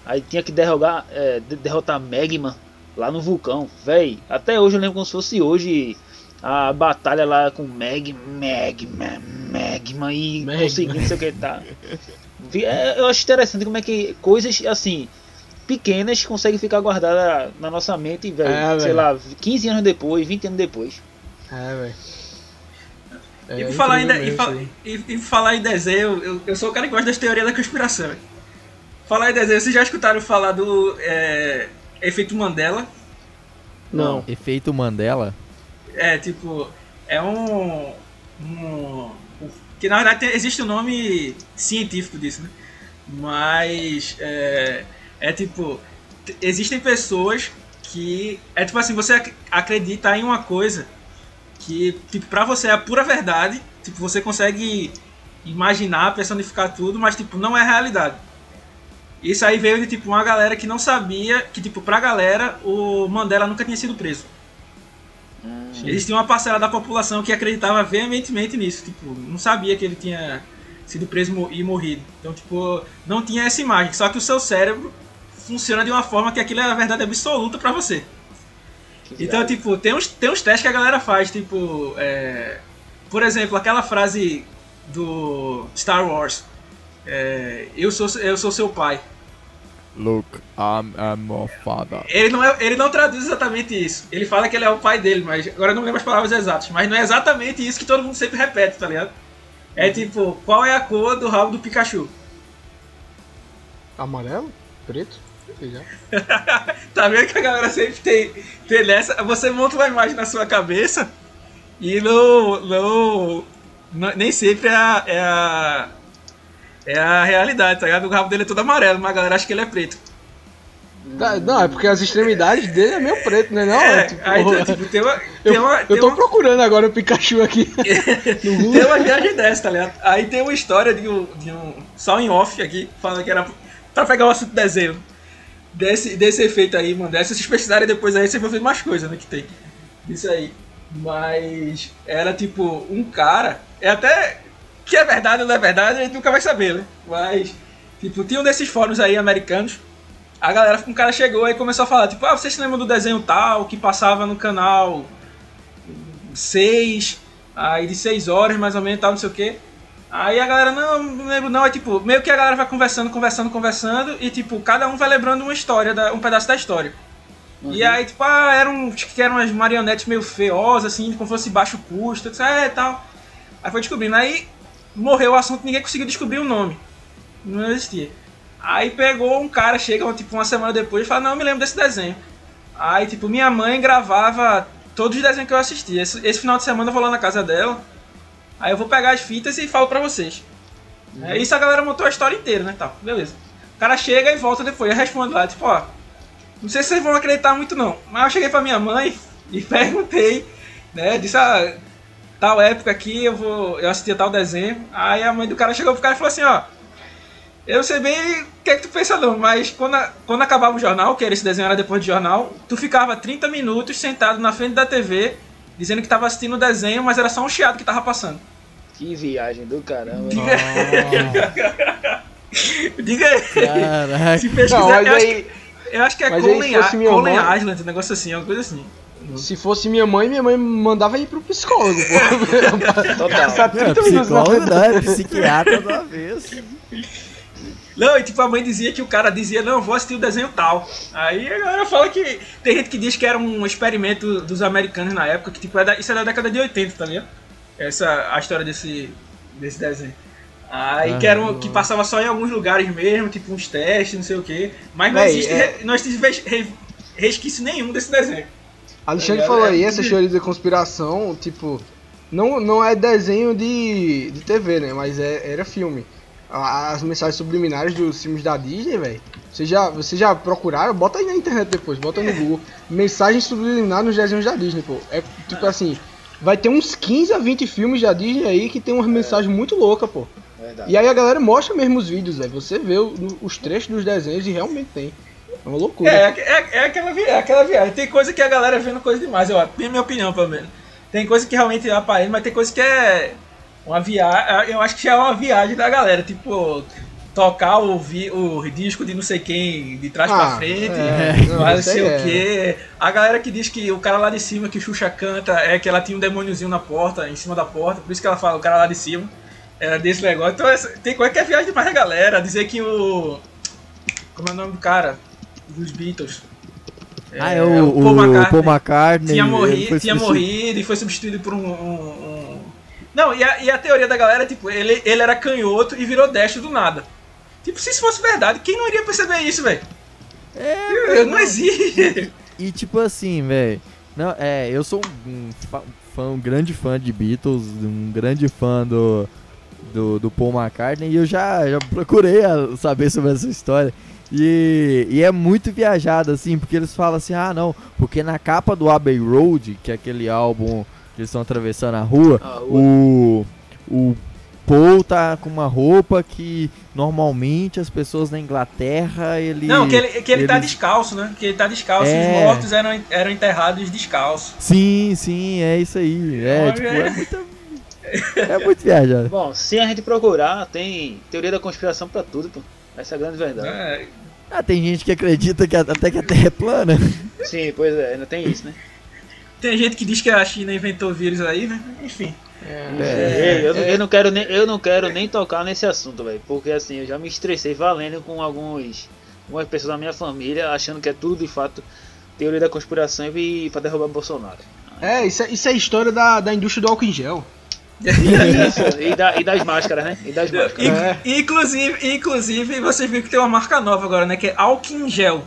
Aí tinha que derrogar, é, de- derrotar Magma lá no vulcão. Véi, até hoje eu lembro como se fosse hoje a batalha lá com Mag, Magma, Magma e Magma. conseguindo, sei o que tá. É, Eu acho interessante como é que coisas assim pequenas conseguem ficar guardadas na nossa mente, velho. É, sei lá, 15 anos depois, 20 anos depois. É, velho. e, É por falar em e, fa- e- e falar em desenho, eu, eu sou o cara que gosta das teorias da conspiração. Falar em desenho, vocês já escutaram falar do é, efeito Mandela? Não. Efeito Mandela. É, tipo, é um. um que na verdade existe um nome científico disso, né? Mas é, é tipo. Existem pessoas que. É tipo assim, você ac- acredita em uma coisa que, tipo, pra você é a pura verdade, tipo, você consegue imaginar, personificar tudo, mas, tipo, não é realidade. Isso aí veio de, tipo, uma galera que não sabia que, tipo, pra galera, o Mandela nunca tinha sido preso. Existia uma parcela da população que acreditava veementemente nisso, tipo, não sabia que ele tinha sido preso e morrido. Então, tipo, não tinha essa imagem. Só que o seu cérebro funciona de uma forma que aquilo é a verdade absoluta pra você. Que Então, viagem. tipo, tem uns, tem uns testes que a galera faz, tipo, é, por exemplo, aquela frase do Star Wars, é, eu, sou, eu sou seu pai. Look, I'm, I'm your father. Ele não, é, ele não traduz exatamente isso. Ele fala que ele é o pai dele, mas agora eu não lembro as palavras exatas. Mas não é exatamente isso que todo mundo sempre repete, tá ligado? É tipo, qual é a cor do rabo do Pikachu? Amarelo? Preto? Tá vendo que a galera sempre tem, tem nessa. Você monta uma imagem na sua cabeça e não. não, não- nem sempre é a, é a. é a realidade, tá ligado? O rabo dele é todo amarelo, mas a galera acha que ele é preto. Não, é porque as extremidades dele é meio preto, né? Não, é, é, tipo, aí tipo, tem uma. Tem eu, uma, eu tem tô uma- procurando agora o Pikachu aqui. Tem uma viagem dessa, tá ligado? Aí tem uma história de um, de um. Só em off aqui, falando que era pra pegar o assunto desenho. Desse, desse efeito aí, mano. Se vocês pesquisarem depois aí, vocês vão ver mais coisa, né? Que tem. Isso aí. Mas era tipo um cara. É até. Que é verdade ou não é verdade, a gente nunca vai saber, né? Mas. Tipo, tinha um desses fóruns aí americanos. A galera, um cara chegou e começou a falar, tipo, ah, vocês se lembram do desenho tal que passava no canal 6, aí de 6 horas mais ou menos, tal, não sei o que. Aí a galera, não, não lembro não, é tipo, meio que a galera vai conversando, conversando, conversando, e tipo, cada um vai lembrando uma história, da, um pedaço da história. E aí, tipo, ah, eram, que eram umas marionetes meio feiosas, assim, como se fosse baixo custo, disse, é, tal. Aí foi descobrindo, aí morreu o assunto, ninguém conseguiu descobrir o nome. Não existia. Aí pegou um cara, chega tipo uma semana depois e fala, não, me lembro desse desenho. Aí, tipo, minha mãe gravava todos os desenhos que eu assistia. Esse, esse final de semana eu vou lá na casa dela. Aí eu vou pegar as fitas e falo pra vocês. É, isso a galera montou a história inteira, né? Tal, beleza. O cara chega e volta depois. Eu respondo lá, tipo, ó. Não sei se vocês vão acreditar muito não. Mas eu cheguei pra minha mãe e perguntei, né? Disse, ah, tal época aqui eu vou. Eu assistia tal desenho. Aí a mãe do cara chegou pro cara e falou assim, ó. Eu não sei bem o que é que tu pensa não, mas quando, a- quando acabava o jornal, que era esse desenho era depois do jornal, tu ficava 30 minutos sentado na frente da TV, dizendo que tava assistindo o desenho, mas era só um chiado que tava passando. Que viagem do caramba. Diga aí. Caraca. Se pesquisar, Não, eu, acho aí, que, eu acho que é aí Colin, Island, um negócio assim, uma coisa assim. Se fosse minha mãe, minha mãe mandava ir pro psicólogo, pô. Total. Passar Não, é 30 minutos na psicólogo frente não, da é psiquiatra da vez. Não, e tipo, a mãe dizia que o cara dizia, não, vou assistir o desenho tal. Aí a galera fala que. Tem gente que diz que era um experimento dos americanos na época, que tipo, é da- isso é da década de 80, tá ligado? Essa a história desse, desse desenho. Aí que, era um- que passava só em alguns lugares mesmo, tipo uns testes, não sei o quê. Mas não Véi, existe, é- re- não existe res- re- resquício nenhum desse desenho. Alexandre É, falou é, aí, é. essas teorias da conspiração, tipo, não, não é desenho de, de TV, né? Mas é, era filme. As mensagens subliminares dos filmes da Disney, velho. Vocês já, vocês já procuraram? Bota aí na internet depois, bota no Google. Mensagens subliminares nos desenhos da Disney, pô. É tipo assim, vai ter uns 15 a 20 filmes da Disney aí que tem umas mensagens muito loucas, pô. Verdade. E aí a galera mostra mesmo os vídeos, velho. Você vê o- os trechos dos desenhos e realmente tem. É uma loucura. É, é, é aquela viagem, é aquela viagem. Tem coisa que a galera vendo coisa demais, eu acho. Tem minha opinião, pelo menos. Tem coisa que realmente é aparelho, mas tem coisa que é uma viagem. Eu acho que já é uma viagem da galera. Tipo, tocar o, vi, o disco de não sei quem de trás pra Ah, frente. é, Mas não, sei o é. que. A galera que diz que o cara lá de cima, que o Xuxa canta, é que ela tinha um demôniozinho na porta, em cima da porta. Por isso que ela fala o cara lá de cima. Era desse negócio. Então tem coisa que é viagem demais da galera. Dizer que o. Como é o nome do cara? Dos Beatles. Ah, é o, o Paul McCartney. tinha ele morrido, foi tinha morrido e foi substituído por um. um- um- Não, e a, e a teoria da galera é tipo, ele, ele era canhoto e virou destro do nada. Tipo, se isso fosse verdade, quem não iria perceber isso, velho? É, Não existe. E tipo assim, velho. Não, é, eu sou um fã, um grande fã de Beatles, um grande fã do, do, do Paul McCartney, e eu já, já procurei saber sobre essa história. E, e é muito viajado, assim, porque eles falam assim, ah não, porque na capa do Abbey Road, que é aquele álbum eles estão atravessando a rua, A rua. o o Paul tá com uma roupa que normalmente as pessoas na Inglaterra ele Não, que ele, que ele tá eles- descalço, né? Que ele tá descalço e É. os mortos eram, eram enterrados descalços. Sim, sim, é isso aí. É, tipo, é muito é muito viajado. Bom, se a gente procurar, tem teoria da conspiração pra tudo, pô. Essa é a grande verdade. É, Ah, tem gente que acredita que a- até que a Terra é plana. Sim, pois é, ainda tem isso, né? Tem gente que diz que a China inventou o vírus aí, né? Enfim. É, eu, não- eu não quero nem, eu não quero nem tocar nesse assunto, velho. Porque assim, eu já me estressei valendo com alguns, algumas pessoas da minha família achando que é tudo de fato teoria da conspiração e pra derrubar Bolsonaro. É, isso é, isso é a história da, da indústria do álcool em gel. Isso, e, da- e das máscaras, né? E das máscaras. In- É. Inclusive, inclusive, você viu que tem uma marca nova agora, né? Que é Alkin Gel.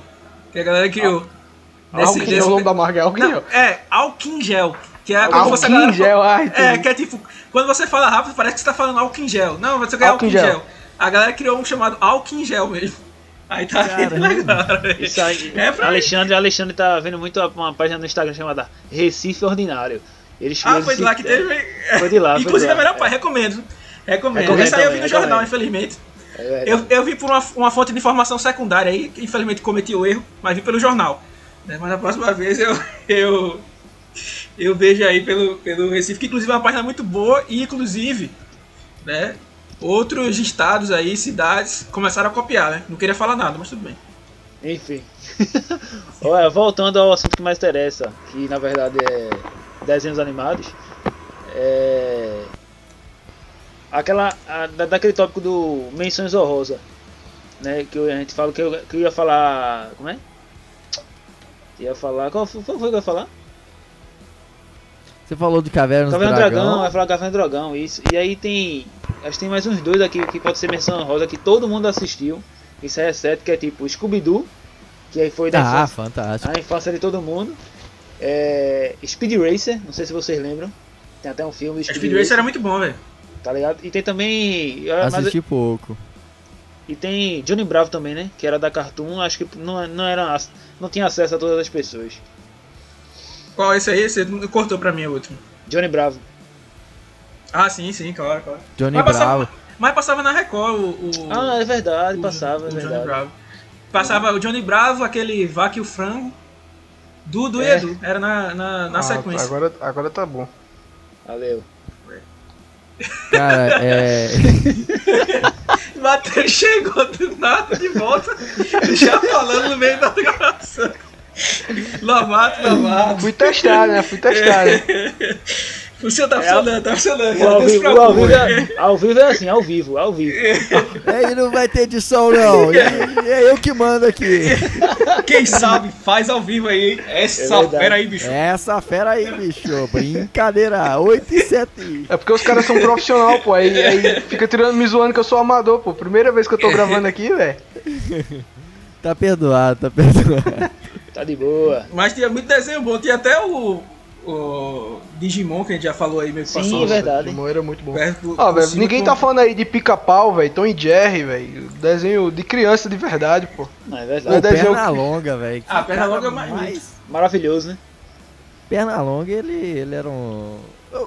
Que a galera criou. Desse- em gel, desse- o nome da marca é Não, gel. é Alkin Gel. Que é quando você galera gel, ai, É, que é tipo, quando você fala rápido, parece que você tá falando em gel. Não, você quer em gel. gel. A galera criou um chamado em gel mesmo. Aí tá legal. velho. Isso aí, É. Alexandre, Alexandre tá vendo muito uma página no Instagram chamada Recife Ordinário. Eles Ah, foi de lá que teve. Foi de lá, foi Inclusive de é lá. melhor pai, recomendo. Recomendo. Recomendo Esse aí eu vi no jornal, infelizmente. É. Eu, eu vi por uma, uma fonte de informação secundária aí, que infelizmente cometi o erro, mas vi pelo jornal. Né, Mas na próxima vez eu, eu, eu vejo aí pelo, pelo Recife, que inclusive é uma página muito boa e inclusive, né, outros estados aí, cidades, começaram a copiar, né? Não queria falar nada, mas tudo bem. Enfim. Olha, voltando ao assunto que mais interessa, que na verdade é desenhos animados. É. Aquela. a- da- daquele tópico do menções honrosas. Né? Que eu- a gente fala que eu, que eu ia falar. Como é? Ia falar. Qual foi, qual foi que eu ia falar? Você falou de Caverna do do Dragão. Dragão, vai falar Caverna do Dragão, isso. E aí tem. Acho que tem mais uns dois aqui que pode ser menção rosa que todo mundo assistiu. Isso é certo, que é tipo Scooby-Doo, que aí foi da Ah, infância, fantástico. a infância de todo mundo. É, Speed Racer, não sei se vocês lembram. Tem até um filme A Speed Racer era muito bom, velho. tá ligado? E tem também. é, mas- Assisti pouco. e tem Johnny Bravo também, né? Que era da Cartoon, acho que não, não era. Não tinha acesso a todas as pessoas. Qual esse aí? Você cortou pra mim o último. Johnny Bravo. Ah, sim, sim, claro, claro. Johnny Mas passava, Bravo. mas passava na Record o. o Ah, é verdade, o- passava, o é Johnny verdade. Bravo. Passava o Johnny Bravo, aquele Vaca e o Frango. Dudu e É. Edu. Era na, na, na Ah, sequência. Agora, agora tá bom. Valeu. Cara, é. Matheus chegou do nada de volta, já falando no meio da gravação. Lovato, Lovato. Fui testar, né? Fui testar, né? O seu tá funcionando, tá funcionando. O ao Não se vivo, ao vivo, é, ao vivo é assim, ao vivo, ao vivo. Aí não vai ter edição, não. E, e é eu que mando aqui. Quem sabe faz ao vivo aí, hein? Essa É verdade. fera aí, bicho. Essa fera aí, bicho. Brincadeira. 8 e 7. É porque os caras são profissional, pô. Aí, aí fica tirando, me zoando que eu sou amador, pô. Primeira vez que eu tô gravando aqui, velho. Tá perdoado, tá perdoado. Tá de boa. Mas tinha muito desenho bom, tinha até o, o Digimon, que a gente já falou aí, meio que Sim, passou. é verdade. Digimon era muito bom. do- cima ninguém com- tá falando aí de pica-pau, velho. Tom e Jerry, velho. Desenho de criança de verdade, pô. Não, é Pô, verdade. desenho- perna longa, velho. Ah, perna longa é mais- Maravilhoso, né? Perna longa, ele, ele era um.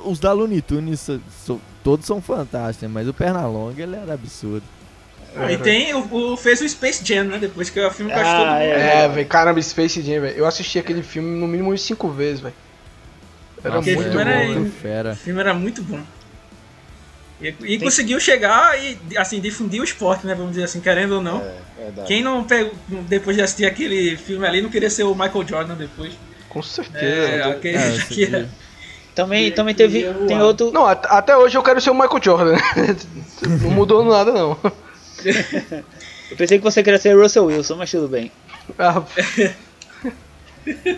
Os da Looney Tunes so- so- todos são fantásticos, né? mas o perna longa ele era absurdo. Ah, e tem o, o- fez o Space Jam, né? Depois que é o filme Ah, é. É, velho. Caramba, Space Jam, velho. Eu assisti aquele filme no mínimo umas cinco vezes, velho. Era Nossa, muito bom, era muito fera. O filme era muito bom. E, e conseguiu chegar e, assim, difundir o esporte, né? Vamos dizer assim, querendo ou não. É. Quem não pegou, depois de assistir aquele filme ali, não queria ser o Michael Jordan depois. Com certeza. É, aquele É, isso que aqui. Também, também teve. Tem outro. Não, at- até hoje eu quero ser o Michael Jordan. não mudou nada, não. Eu pensei que você queria ser Russell Wilson, mas tudo bem. Ah,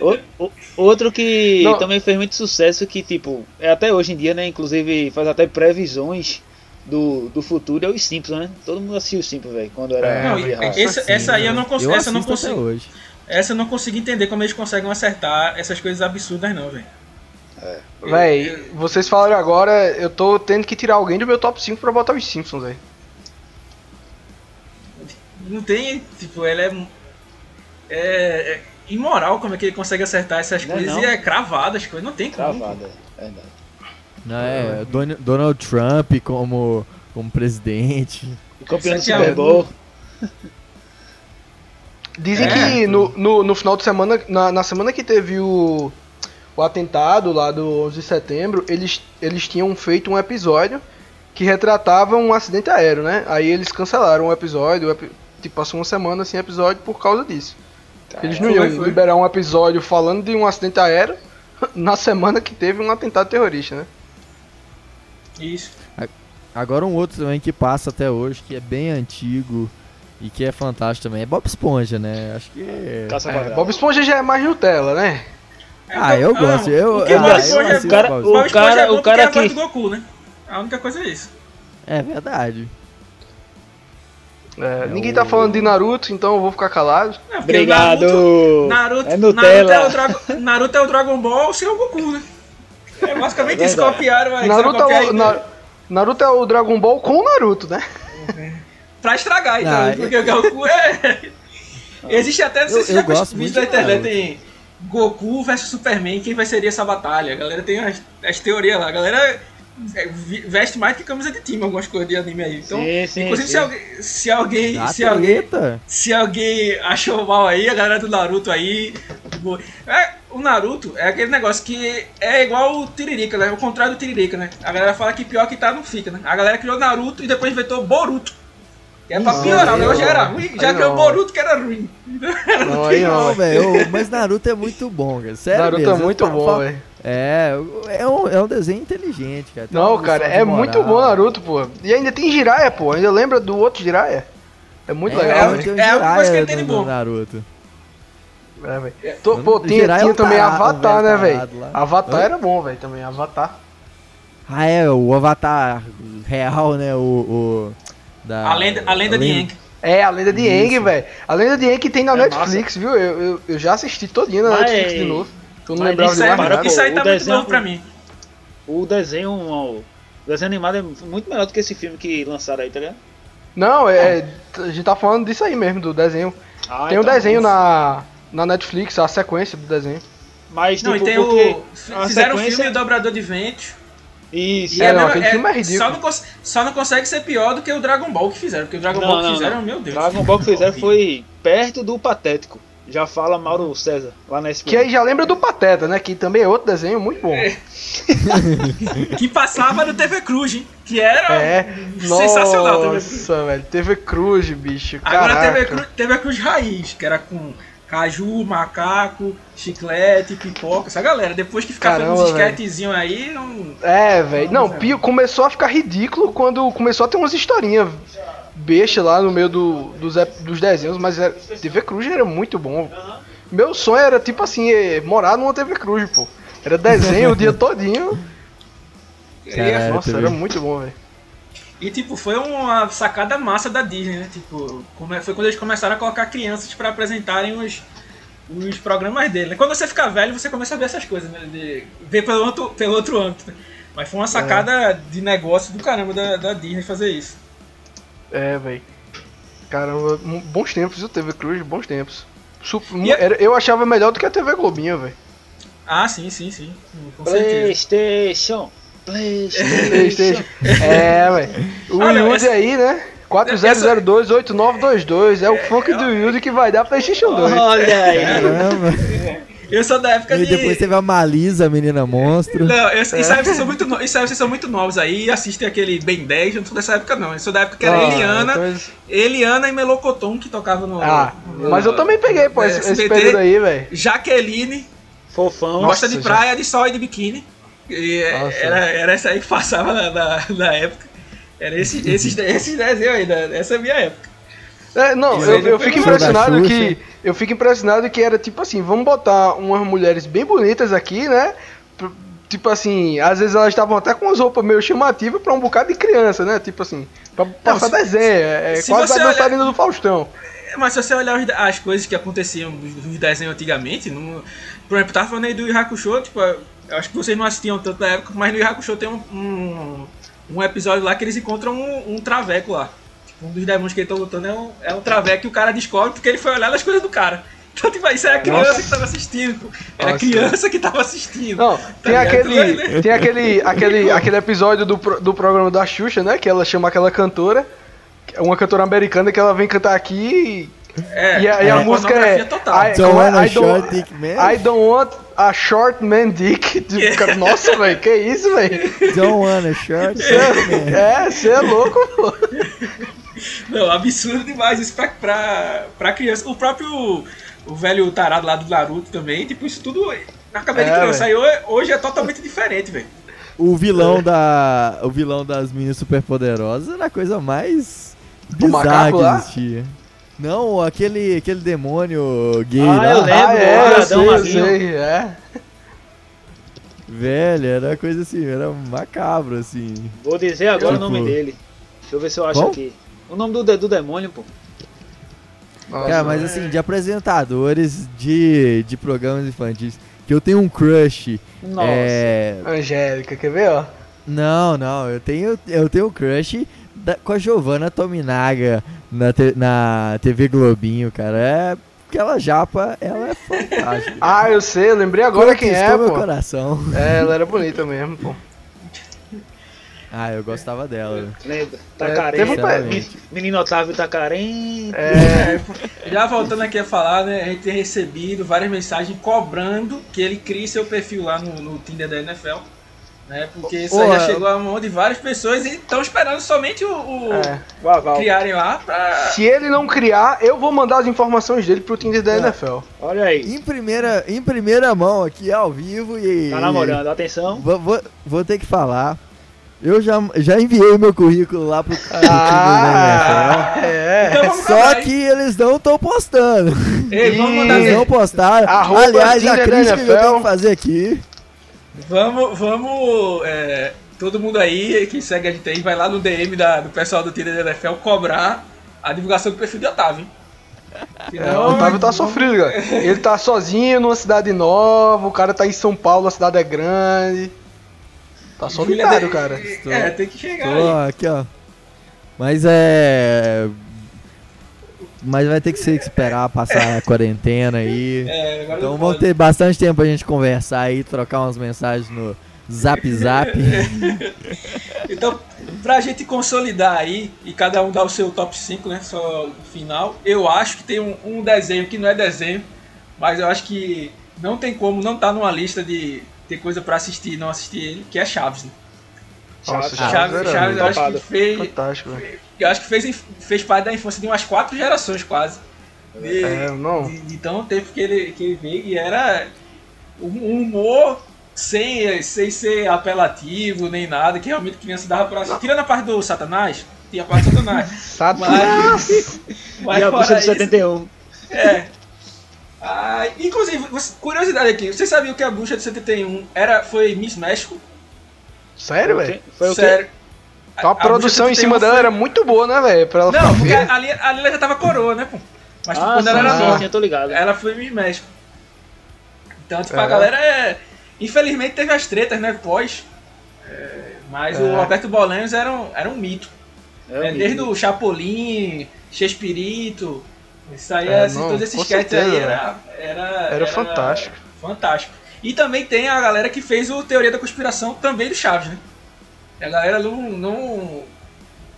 O- o- outro que Não. também fez muito sucesso, que tipo, é até hoje em dia, né? Inclusive faz até previsões do, do futuro, é os Simpsons, né? Todo mundo assistiu os Simpsons, velho, quando era. É, Não, e- raça. esse- essa aí eu não consigo. Eu essa eu não consigo. hoje. Essa eu não consigo entender como eles conseguem acertar essas coisas absurdas, não, velho. Véi, vocês falaram agora, eu tô tendo que tirar alguém do meu top 5 pra botar os Simpsons, velho. Não tem, tipo, ela é. É. é- imoral como é que ele consegue acertar essas Não é coisas não. e é cravado as coisas, não tem como. Travada, é verdade. Não, é, Don- Donald Trump como, como presidente. O campeão do a Super. Bowl. Dizem É. que no, no, no final de semana, na, na semana que teve o, o atentado lá do 11 de setembro, eles, eles tinham feito um episódio que retratava um acidente aéreo, né? Aí eles cancelaram o episódio, o tipo, passou uma semana sem episódio por causa disso. Eles não iam liberar um episódio falando de um acidente aéreo na semana que teve um atentado terrorista, né? Isso. Agora um outro também que passa até hoje, que é bem antigo e que é fantástico também, é Bob Esponja, né? Acho que... É, quadrada. Bob Esponja já é mais Nutella, né? Ah, eu gosto, eu- o que ah, Bob eu Esponja é Esponja. Esponja O cara- é o cara porque é a voz que- do Goku, né? A única coisa é isso. É verdade. É, ninguém tá falando de Naruto, então eu vou ficar calado. É, Obrigado! Naruto, Naruto, é Naruto, Nutella. é o Dragon, Naruto é o Dragon Ball sem o Goku, né? É basicamente É isso, copiaram, mas Naruto copiar é, o, aí, Na- Naruto é o Dragon Ball com o Naruto, né? pra estragar, então, Ah, porque o Goku é... Existe até, não sei se você já vídeo de internet, Naruto. tem Goku versus Superman, quem vai seria essa batalha? A galera tem as, as teorias lá, a galera é, veste mais que camisa de time algumas coisas de anime aí. Então, Sim, sim, inclusive sim. se alguém, se alguém, Dá se alguém, treta. se alguém achou mal aí, a galera do Naruto aí. É, o Naruto é aquele negócio que é igual o Tiririca, né? O contrário do Tiririca, né? A galera fala que pior que tá não fica, né? A galera criou Naruto e depois inventou Boruto. Que é pra Não, piorar, o negócio já era ruim, já criou. Boruto que era ruim. Não, Não, não. velho, mas Naruto é muito bom, cara. Sério Naruto mesmo, é muito bom, velho. É, é um, é um desenho inteligente, cara. Tem Não, cara, é muito moral. bom Naruto, pô. E ainda tem Jiraiya, pô. Ainda lembra do outro Jiraiya? É muito é, legal, é, é a única coisa que ele tem de bom. Naruto. É, velho. Tô- Pô, tinha, é tinha também Avatar, né, velho. Avatar era bom, velho, também. Avatar. Ah, é, o Avatar real, né? O. o da, A lenda, a lenda de Yang. É, a lenda de. Aang, velho. A lenda de Aang tem na É Netflix, viu? Eu, eu, eu já assisti todinha na Mas- Netflix de novo. Tu não lembrava isso de mais é nada. isso aí O tá muito desenho- novo pra mim. O desenho, o desenho animado é muito melhor do que esse filme que lançaram aí, tá ligado? Não, é, a gente tá falando disso aí mesmo, do desenho. Ah, tem um então, desenho isso. na, na Netflix, a sequência do desenho. Mas, Não, tipo, e tem porque o. Fizeram o sequência- filme O Dobrador de Ventos. Isso. E É, a não, aquele filme é ridículo. Só não, só não consegue ser pior do que o Dragon Ball que fizeram. Porque o Dragon Não, Ball que não, fizeram, não. meu Deus. Dragon Ball que fizeram foi perto do patético. Já fala Mauro César, lá na SPN. Que aí já lembra do Pateta, né? Que também é outro desenho muito bom. É. Que passava no TV Cruz, hein? Que era. É, Sensacional também. Nossa, velho. TV Cruz, bicho. Agora Caraca. TV Cruz, TV Cruz Raiz, que era com caju, macaco, chiclete, pipoca, essa galera. Depois que ficava Caramba, uns esquetezinhos aí, não. É, velho. Não. Pio começou a ficar ridículo quando começou a ter umas historinhas besta lá no meio do, dos, dos desenhos, mas era, TV Cruz era muito bom. Meu sonho era tipo assim, eh, morar numa TV Cruz, pô. Era desenho o dia todinho. Caralho, Nossa, TV. era muito bom, velho. E tipo, foi uma sacada massa da Disney, né? Tipo, foi quando eles começaram a colocar crianças pra apresentarem os, os programas dele. né? Quando você fica velho, você começa a ver essas coisas, né? De ver pelo outro, pelo outro âmbito. Mas foi uma sacada de negócio do caramba da, da Disney fazer isso. É, velho. Caramba, bons tempos, viu? TV Cruz, bons tempos. Sup- E a- era- eu achava melhor do que a TV Globinho, velho. Ah, sim, sim, sim. Com certeza. Playstation. Playstation. PlayStation. É, velho. O Yudi essa- aí, né? 40028922 é o funk do Yudi que vai dar PlayStation 2. Olha aí. Caramba. Eu sou da época e de. depois teve a Malisa, menina monstro. Não, eu, e sabe, vocês são muito no... e sabe, vocês são muito novos aí e assistem aquele Ben 10, eu não sou dessa época não. Eu sou da época que era Ah, Eliana, então- Eliana e Melocoton que tocava no. Ah, no- mas eu também peguei, pô, é, esse, esse período aí, velho. Jaqueline, Fofão. Nossa, gosta de já- praia, de sol e de biquíni. E é, era, era essa aí que passava na, na, na época. Era esse, esses, esses desenhos aí, da- essa é a minha época. É, não, eu, eu fico impressionado que. Eu fico impressionado que era tipo assim, vamos botar umas mulheres bem bonitas aqui, né? Tipo assim, às vezes elas estavam até com as roupas meio chamativas pra um bocado de criança, né? Tipo assim, pra passar se- desenho. É, é se quase a olhar- dançarina do Faustão. Mas se você olhar as coisas que aconteciam dos desenhos antigamente, não, por exemplo, tava falando aí do Hakusho, tipo, eu acho que vocês não assistiam tanto na época, mas no Hakusho tem um, um, um episódio lá que eles encontram um, um traveco lá. Um dos demônios que eles estão lutando é um, é um traveco que o cara descobre porque ele foi olhar as coisas do cara. Então, tipo, isso era a criança Nossa. que tava assistindo, pô. Era a Nossa. criança que tava assistindo. Não, tem ligado? aquele, tem aquele, aquele, aquele episódio do, do programa da Xuxa, né? Que ela chama aquela cantora, uma cantora americana que ela vem cantar aqui É, e, a, e a É. música é total. I, Don't é? want a I don't- short dick man. I don't want a short man dick. Tipo, cara, Nossa, velho, que isso, velho? Don't wanna short Cê- dick man. É, você é louco, pô. Não, absurdo demais isso pra, pra, pra criança. O próprio o velho tarado lá do Naruto também, tipo, isso tudo na cabeça É, de criança. Aí hoje, é totalmente diferente, velho. O vilão da. O vilão das meninas superpoderosas era a coisa mais bizarra que existia. Não, aquele, aquele demônio gay Ah, lá. eu lembro. Ah, é, eu sei, eu sei, é. Velho, era coisa assim, era macabro, assim. Vou dizer agora Tipo- o nome dele. Deixa eu ver se eu acho Qual? aqui. O nome do, de- do demônio, pô. Nossa, Cara, mas assim, de apresentadores de, de programas infantis, que eu tenho um crush. Nossa. É. Angélica, quer ver, ó? Não, não, eu tenho, eu tenho um crush da- com a Giovanna Tominaga na, te- na TV Globinho, cara. É. Aquela japa, ela é fantástica. Ah, eu sei, eu lembrei agora quem é, meu pô. coração. É, ela era bonita mesmo, pô. Ah, eu gostava dela. Lembra? Tá É, carente. teve Sinceramente. Menino Otávio tá carente. É, Já voltando aqui a falar, né? A gente tem recebido várias mensagens cobrando que ele crie seu perfil lá no, no Tinder da NFL. Né? Porque isso já chegou a mão de várias pessoas e estão esperando somente o, o é. Criarem lá pra. Se ele não criar, eu vou mandar as informações dele pro Tinder da É. NFL. Olha aí. Em primeira, em primeira mão aqui ao vivo e. Tá namorando, atenção. Vou, vou, vou ter que falar. Eu já, já enviei meu currículo lá pro, pro time Ah, da é. Então Só que eles não estão postando. Ei, vamos mandar Eles não postaram. Arroba Aliás, a crítica que eu tenho que fazer aqui. Vamos, vamos. é, todo mundo aí que segue a gente aí, vai lá no DM da- do pessoal do Tinder da NFL cobrar a divulgação do perfil de Otávio, hein? É, o Otávio tá sofrido, cara. Ele tá sozinho numa cidade nova, o cara tá em São Paulo, a cidade é grande. Tá solitário, cara. É, tem que chegar Tô aí. aqui, ó. Mas é. Mas vai ter que ser esperar passar a quarentena aí. É, agora Então vamos pode. ter bastante tempo pra gente conversar aí, trocar umas mensagens no Zap Zap. Então, pra gente consolidar aí e cada um dar o seu top 5, né? Só no final, eu acho que tem um, um desenho que não é desenho, mas eu acho que não tem como não tá numa lista de ter coisa pra assistir e não assistir ele, que é Chaves. Né? Nossa, Chaves, Chaves, Chaves eu acho que fez, Fantástico, velho. eu acho que fez, fez parte da infância de umas quatro gerações quase. De, É, não. de, de tão tempo que ele, que ele veio e era um um humor sem, sem ser apelativo nem nada, que realmente criança dava pra. Tirando a parte do Satanás, tinha a parte do Satanás. Satanás! Mas e a bucha de isso, 71. É. Ah, inclusive, você- curiosidade aqui, você sabia que a bruxa de 71 era, foi Miss México? Sério, velho? Foi o quê? Sério. Então a, bruxa produção em cima 71 dela foi- era muito boa, né, velho? Não, ficar porque ali, ali ela já tava coroa, né, pô? Mas tipo, Ah, quando sim, ela era nova. eu tô ligado. Ela foi Miss México. Então, tipo, É. a galera é. Infelizmente teve as tretas, né? Pós. É, mas É. o Roberto Bolanhos era um, era um mito. É, né? o Desde o Chapolin, Chespirito. Isso aí, É, esses- não, todos esses sketches aí era, era, Era fantástico. Fantástico. E também tem a galera que fez o Teoria da Conspiração também do Chaves, né? A galera não. não,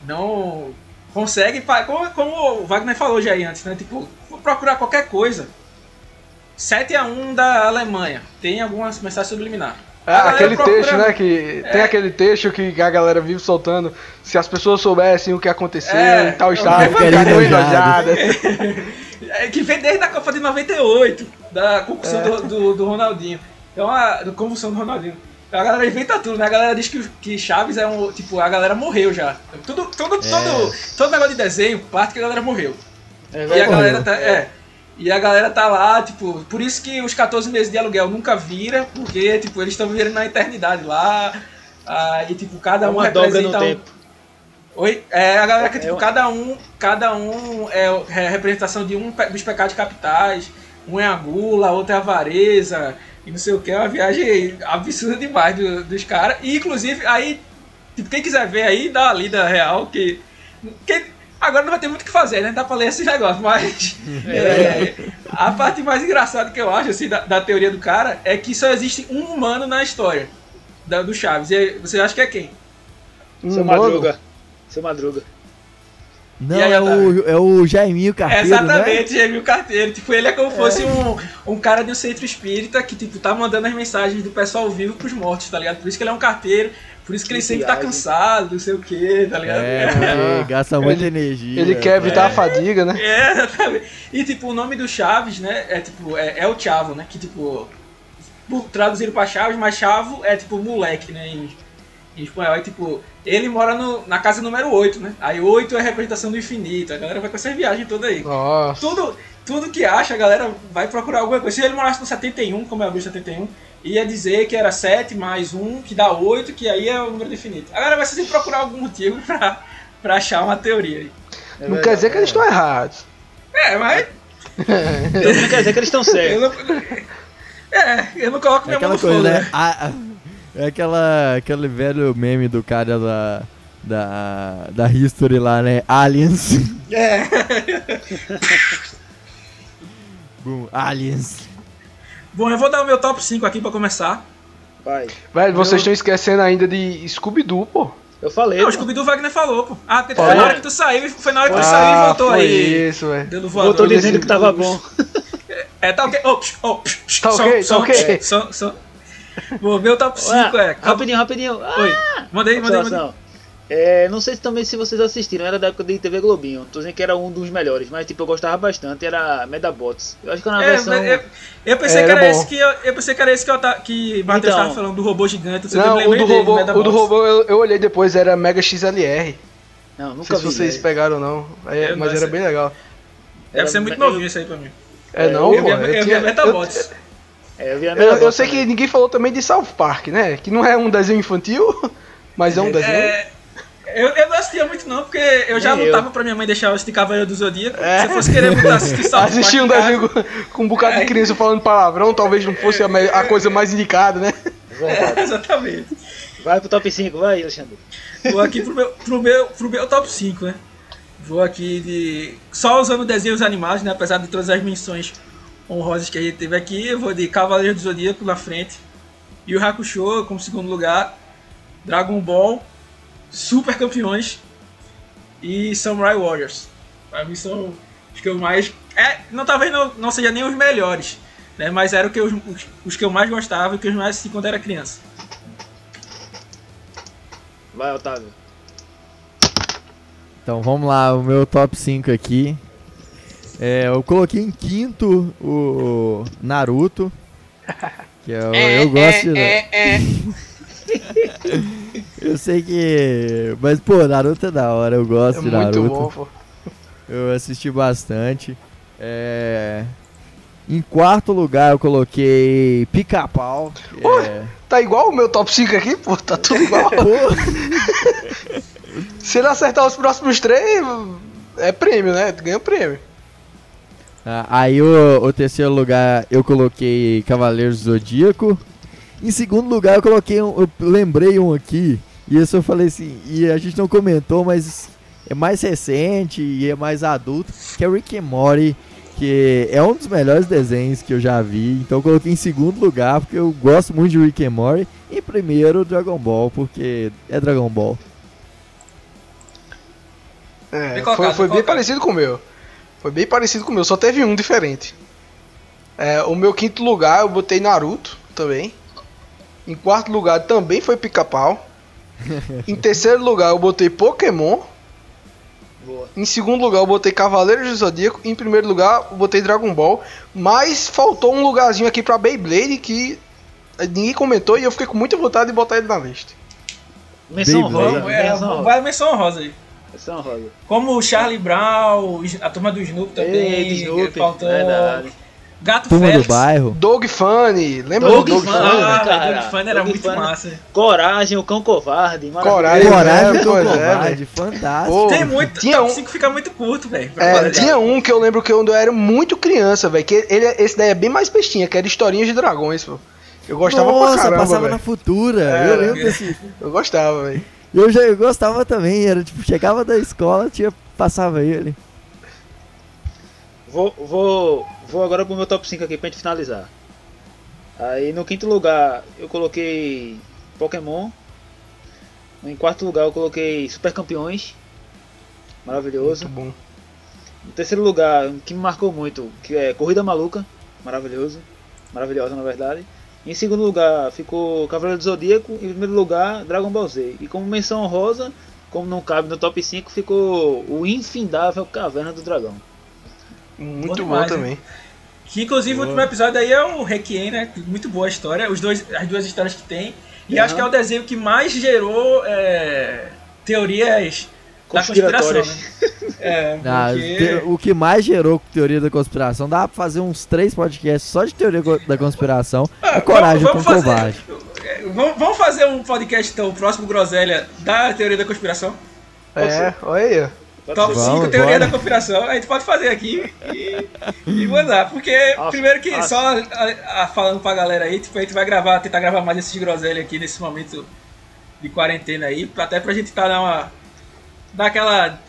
não consegue. Como, como o Wagner falou já aí antes, né? Tipo, vou procurar qualquer coisa. 7x1 da Alemanha. Tem algumas mensagens subliminares. É, A galera aquele texto, né? Que tem É. aquele texto que a galera vive soltando. Se as pessoas soubessem o que aconteceu É, em tal estado, ficaria ficariam enojadas. É, que vem desde a Copa de 98, da concussão do, do, do Ronaldinho. Então, a do convulsão do Ronaldinho. A galera inventa tudo, né? A galera diz que, que Chaves é um. Tipo, a galera morreu já. Tudo, tudo, É. todo, todo negócio de desenho parte que a galera morreu. É E a galera tá. É. E a galera tá lá, tipo, por isso que os 14 meses de aluguel nunca vira, porque, tipo, eles estão vivendo na eternidade lá. Aí, tipo, cada É um uma dobra no representa um, tempo. Oi? É, a galera que, É tipo, cada um, cada um é é a representação de um dos pecados capitais. Um é a gula, outro é a avareza, e não sei o que. É uma viagem absurda demais do- dos caras. E, inclusive, aí, tipo, quem quiser ver aí, dá a lida real, que... Quem, Agora não vai ter muito o que fazer, né? Dá pra ler esse negócio, mas. é, a parte mais engraçada que eu acho, assim, da, da teoria do cara é que só existe um humano na história da- do Chaves. E aí, você acha que é quem? Seu Um mano. Madruga. Seu Madruga. Não, aí, é, o, é o Jaiminho Carteiro, né? Exatamente, Jamil Carteiro. Tipo, ele é como fosse um, um cara de um centro espírita que, tipo, tá mandando as mensagens do pessoal vivo pros mortos, tá ligado? Por isso que ele é um carteiro, por isso que ele sempre tá cansado, não sei o que, tá ligado? É, gasta muita energia. Ele quer evitar a fadiga, né? É, exatamente. E tipo, o nome do Chaves, né? É tipo, é, é o Chavo, né? Que tipo. Traduziram pra Chaves, mas Chavo é tipo moleque, né? Em, em espanhol. Aí tipo, ele mora no, na casa número 8, né? Aí 8 é a representação do infinito. A galera vai com essa viagem toda aí. Nossa. Tudo, tudo que acha, a galera vai procurar alguma coisa. Se ele morasse no 71, como é o 71, ia dizer que era 7 mais 1, que dá 8, que aí é o número do infinito. Agora vai sempre procurar algum motivo pra, pra achar uma teoria aí. É Não quer dizer que eles é. estão errados. É, mas Então não quer dizer que eles estão Eu certos. não... É, eu não coloco É minha mão aquela no coisa, né? né? A- a- é aquela, aquele velho meme do cara da, da, da History lá, né? Aliens. É. Boom, aliens. Bom, eu vou dar o meu top 5 aqui pra começar. Vai. Velho, vocês estão esquecendo ainda de Scooby-Doo, pô. Eu falei. Não, o. Scooby-Doo Wagner falou, pô. Ah, porque foi na hora que tu saiu, foi na hora que tu saiu e voltou Ah, foi aí. isso, velho. Voltou dizendo que tava bom. É, tá ok. Oh, oh, Tá som, ok, tá som, ok. som, som. Bom, meu top 5 Ué, é... rapidinho, rapidinho. Ah, Oi, mandei, mandei, mandei. É, não sei se também se vocês assistiram, era da época de TV Globinho. Tô dizendo que era um dos melhores, mas tipo, eu gostava bastante, era Medabots. Eu acho que era uma É, versão. eu, eu pensei Era que era bom. esse que eu, eu pensei que era esse que eu ta, que Matheus Então. tava falando do robô gigante, não sei Não, que, eu o do dele, robô, o do robô eu, eu olhei depois, era Mega XLR. Não, Não nunca sei se vi. vocês velho. pegaram não. É, Eu mas não era sei. bem legal. Deve ser Era- muito novinho isso aí pra mim. É, não, eu pô. via, eu tinha- Metabots. É, eu, vi a eu, eu sei que também. ninguém falou também de South Park, né? Que não é um desenho infantil, mas é um desenho. É, eu, eu não assistia muito não, porque eu já Nem lutava pra minha mãe deixar eu assistir Cavaleiro do Zodíaco. É. Se eu fosse querer muito assistir Park Assistir um desenho com, com um bocado de criança falando palavrão, talvez não fosse a, me- a coisa mais indicada, né? É, exatamente. Vai pro top 5, vai, Alexandre. Vou aqui pro meu, pro meu, pro meu top 5, né? Vou aqui de. Só usando desenhos animados, né? Apesar de todas as menções honrosas que a gente teve aqui, eu vou de Cavaleiro do Zodíaco na frente. E o Hakusho como segundo lugar. Dragon Ball, Super Campeões e Samurai Warriors. Pra mim são os que eu mais. É, não, talvez não, não seja nem os melhores, né? Mas eram que eu- os, os que eu mais gostava e que eu mais assisti quando era criança. Vai, Otávio. Então vamos lá, o meu top 5 aqui. É, eu coloquei em quinto o Naruto. Que eu, eu gosto de. eu sei que. Mas, pô, Naruto é da hora, eu gosto É de muito Naruto. bom, pô. Eu assisti bastante. É, Em quarto lugar eu coloquei Pica-Pau. é- Tá igual o meu top 5 aqui, pô, tá tudo igual. Se ele acertar os próximos três, é prêmio, né? Ganha prêmio. Ah, Aí o, o terceiro lugar eu coloquei Cavaleiros do Zodíaco. Em segundo lugar eu coloquei um, eu lembrei um aqui. E esse eu falei assim, e a gente não comentou, mas é mais recente e é mais adulto, que é Rick and Morty, que é um dos melhores desenhos que eu já vi. Então eu coloquei em segundo lugar porque eu gosto muito de Rick and Morty. E em primeiro Dragon Ball, porque é Dragon Ball. É, foi, foi bem parecido com o meu. Foi bem parecido com o meu, só teve um diferente. É, o meu quinto lugar eu botei Naruto também. Em quarto lugar também foi Pica-Pau. em terceiro lugar eu botei Pokémon. Boa. Em segundo lugar eu botei Cavaleiros do Zodíaco. Em primeiro lugar eu botei Dragon Ball. Mas faltou um lugarzinho aqui pra Beyblade que ninguém comentou e eu fiquei com muita vontade de botar ele na lista. Menção Beyblade. rosa. É, rosa. vai menção rosa aí. Menção rosa. Como o Charlie Brown, a turma do Snoop também, Snoopy. faltou. Verdade. Gato Turma Félix. do bairro. Dog Funny, lembra Doug do Dog Funny. Funny? Ah, cara. Doug Funny era Doug muito Funny. massa. Coragem, o cão covarde. Coragem. Coragem é, com pois é, covarde, fantástico. Pô, Tem muito, tinha top um- 5 fica muito curto, velho. É, tinha um que eu lembro que quando eu era muito criança, velho, que ele, esse daí é bem mais pestinha, que era Historinhas de Dragões, pô. Eu gostava Nossa, pra caramba, passava velho. na futura. É, eu lembro desse. Eu gostava, velho. Eu já eu gostava também, era tipo, chegava da escola, tinha, passava ele. Vou, vou, vou agora pro meu top 5 aqui pra gente finalizar. Aí no quinto lugar eu coloquei Pokémon. Em quarto lugar eu coloquei Super Campeões. Maravilhoso. Muito bom. Em terceiro lugar, que me marcou muito, que é Corrida Maluca. Maravilhoso. Maravilhosa na verdade. Em segundo lugar ficou Cavaleiro do Zodíaco. Em primeiro lugar, Dragon Ball Z. E como menção honrosa, como não cabe no top 5, ficou o infindável Caverna do Dragão. Muito Bom bom, demais, também. Que inclusive o último episódio aí é o Requiem, né? Muito boa a história, os dois, as duas histórias que tem. E Aham. acho que é o desenho que mais gerou é, teorias da conspiração, né? É, Ah, porque... o que mais gerou teoria da conspiração, dá pra fazer uns três podcasts só de teoria da conspiração. Ah, É coragem vamos- com vamos fazer- covarde. é, Vamos, vamos fazer um podcast então, o próximo Groselha da teoria da conspiração. É, olha aí. Top Vamos, 5 teoria bora. da conspiração. A gente pode fazer aqui e, e mandar. Porque, Nossa, primeiro que, nossa. só a- a- falando pra galera aí, tipo, a gente vai gravar, tentar gravar mais esses groselha aqui nesse momento de quarentena aí, até pra gente tá dar uma. dar aquela.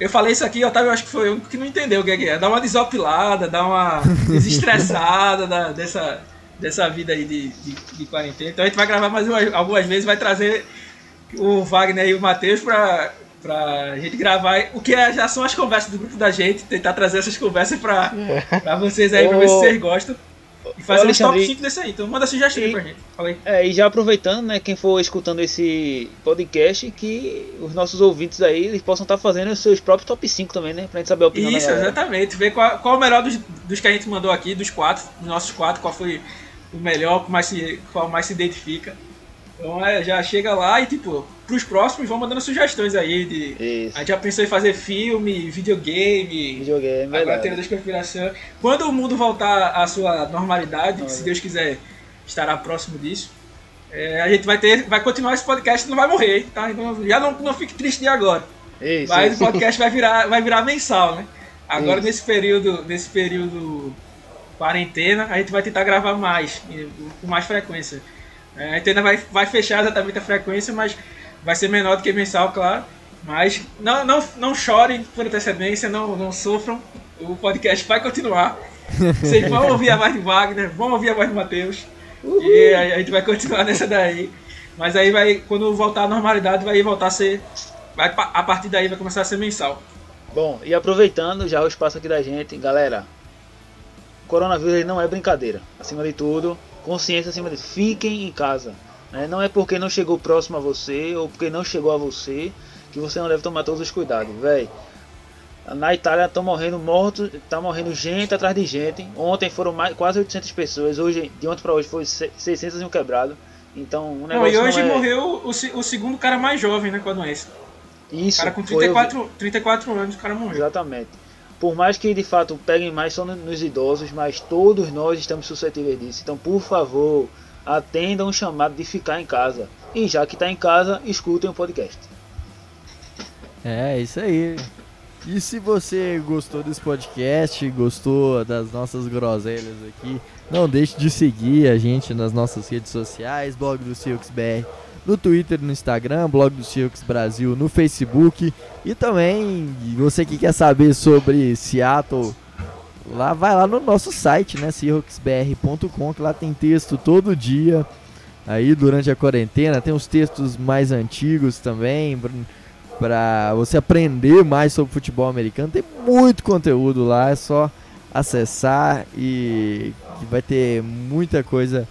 Eu falei isso aqui, Otávio, eu acho que foi o único que não entendeu o que é que é. Dar uma desopilada, dar uma desestressada da- dessa, dessa vida aí de, de, de quarentena. Então a gente vai gravar mais uma- algumas vezes, vai trazer o Wagner e o Matheus pra, pra gente gravar o que é- já são as conversas do grupo da gente, tentar trazer essas conversas pra, pra vocês aí, pra ver se Ô, vocês gostam. E fazer ô, uns top Alexandre, 5 desse aí. Então manda sugestão aí pra gente. Fala aí. É, e já aproveitando, né, quem for escutando esse podcast, que os nossos ouvintes aí, eles possam estar fazendo os seus próprios top 5 também, né, pra gente saber a opinião Isso, exatamente. Ver qual, qual o melhor dos, dos que a gente mandou aqui, dos quatro, dos nossos quatro, qual foi o melhor, qual mais se, qual mais se identifica. Então é, já chega lá e tipo, pros próximos vão mandando sugestões aí de. Isso, A gente já pensou em fazer filme, videogame, videogame, Agora verdade. teoria da conspiração. Quando o mundo voltar à sua normalidade, que se Deus quiser estará próximo disso, é, a gente vai ter, vai continuar esse podcast, não vai morrer, tá? Então já não, não fique triste de agora. Isso, Mas o podcast vai virar, vai virar mensal, né? Agora Isso. nesse período, nesse período quarentena, a gente vai tentar gravar mais, com mais frequência. É, a gente ainda vai, vai fechar exatamente a frequência, mas vai ser menor do que mensal, claro. Mas não, não, não chorem por antecedência, não, não sofram. O podcast vai continuar. Vocês vão ouvir a voz de Wagner, vão ouvir a voz de Matheus. E a, a gente vai continuar nessa daí. Mas aí vai, quando voltar à normalidade, vai voltar a ser. Vai, a partir daí vai começar a ser mensal. Bom, e aproveitando já o espaço aqui da gente, galera, o coronavírus não é brincadeira. Acima de tudo, consciência acima de. Fiquem em casa. né? Não é porque não chegou próximo a você ou porque não chegou a você que você não deve tomar todos os cuidados, velho. Na Itália estão morrendo mortos, tá morrendo gente atrás de gente. Ontem foram mais, quase 800 pessoas, hoje de ontem para hoje foi se- 600 e um quebrado. Então, o Não, negócio e hoje não é... morreu o, o segundo cara mais jovem né, com a doença. O Isso, cara com foi, eu vi. 34, 34 anos, o cara morreu. Exatamente. Por mais que de fato peguem mais só no- nos idosos, mas todos nós estamos suscetíveis disso. Então, por favor, atendam o chamado de ficar em casa. E já que está em casa, escutem o podcast. É, isso aí. E se você gostou desse podcast, gostou das nossas groselhas aqui, não deixe de seguir a gente nas nossas redes sociais, blog do Silks BR, no Twitter, no Instagram, blog do Silks Brasil, no Facebook e também você que quer saber sobre Seattle, lá vai lá no nosso site, né, seahawksbr.com, que lá tem texto todo dia. Aí durante a quarentena tem os textos mais antigos também, para você aprender mais sobre futebol americano. Tem muito conteúdo lá, é só acessar e vai ter muita coisa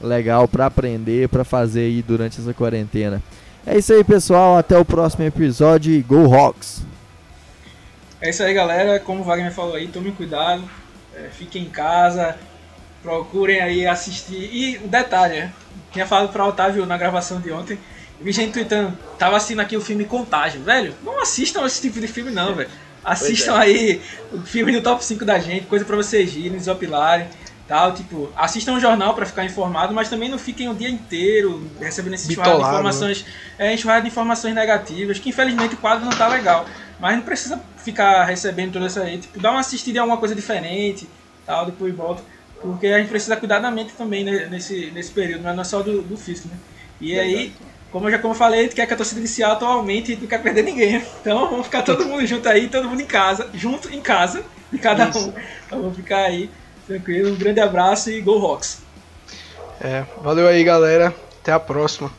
legal para aprender, para fazer aí durante essa quarentena. É isso aí, pessoal. Até o próximo episódio. e Go Hawks! É isso aí, galera. Como o Wagner falou aí, tomem cuidado, é, fiquem em casa, procurem aí assistir. E um detalhe, né? Tinha falado pra Otávio na gravação de ontem. Vi gente tweetando, tava assistindo aqui o filme Contágio. Velho, não assistam esse tipo de filme, não, velho. Assistam aí o filme do top 5 da gente, coisa pra vocês irem, desopilarem tal. Tipo, assistam o jornal para ficar informado, mas também não fiquem o dia inteiro recebendo esse enxurrado de né? informações, é, enxurrado de informações negativas, que infelizmente o quadro não tá legal. Mas não precisa ficar recebendo toda essa aí. Tipo, dá uma assistida em alguma coisa diferente, tal, depois volta. Porque a gente precisa cuidar da mente também né, nesse, nesse período, não é só do, do físico, né? E aí, como eu já como eu falei, quer que a torcida inicial atualmente não quer perder ninguém. Então vamos ficar todo mundo junto aí, todo mundo em casa, junto em casa, de cada Isso. um. Então vamos ficar aí Tranquilo, um grande abraço e Go Rocks. É, valeu aí, galera. Até a próxima.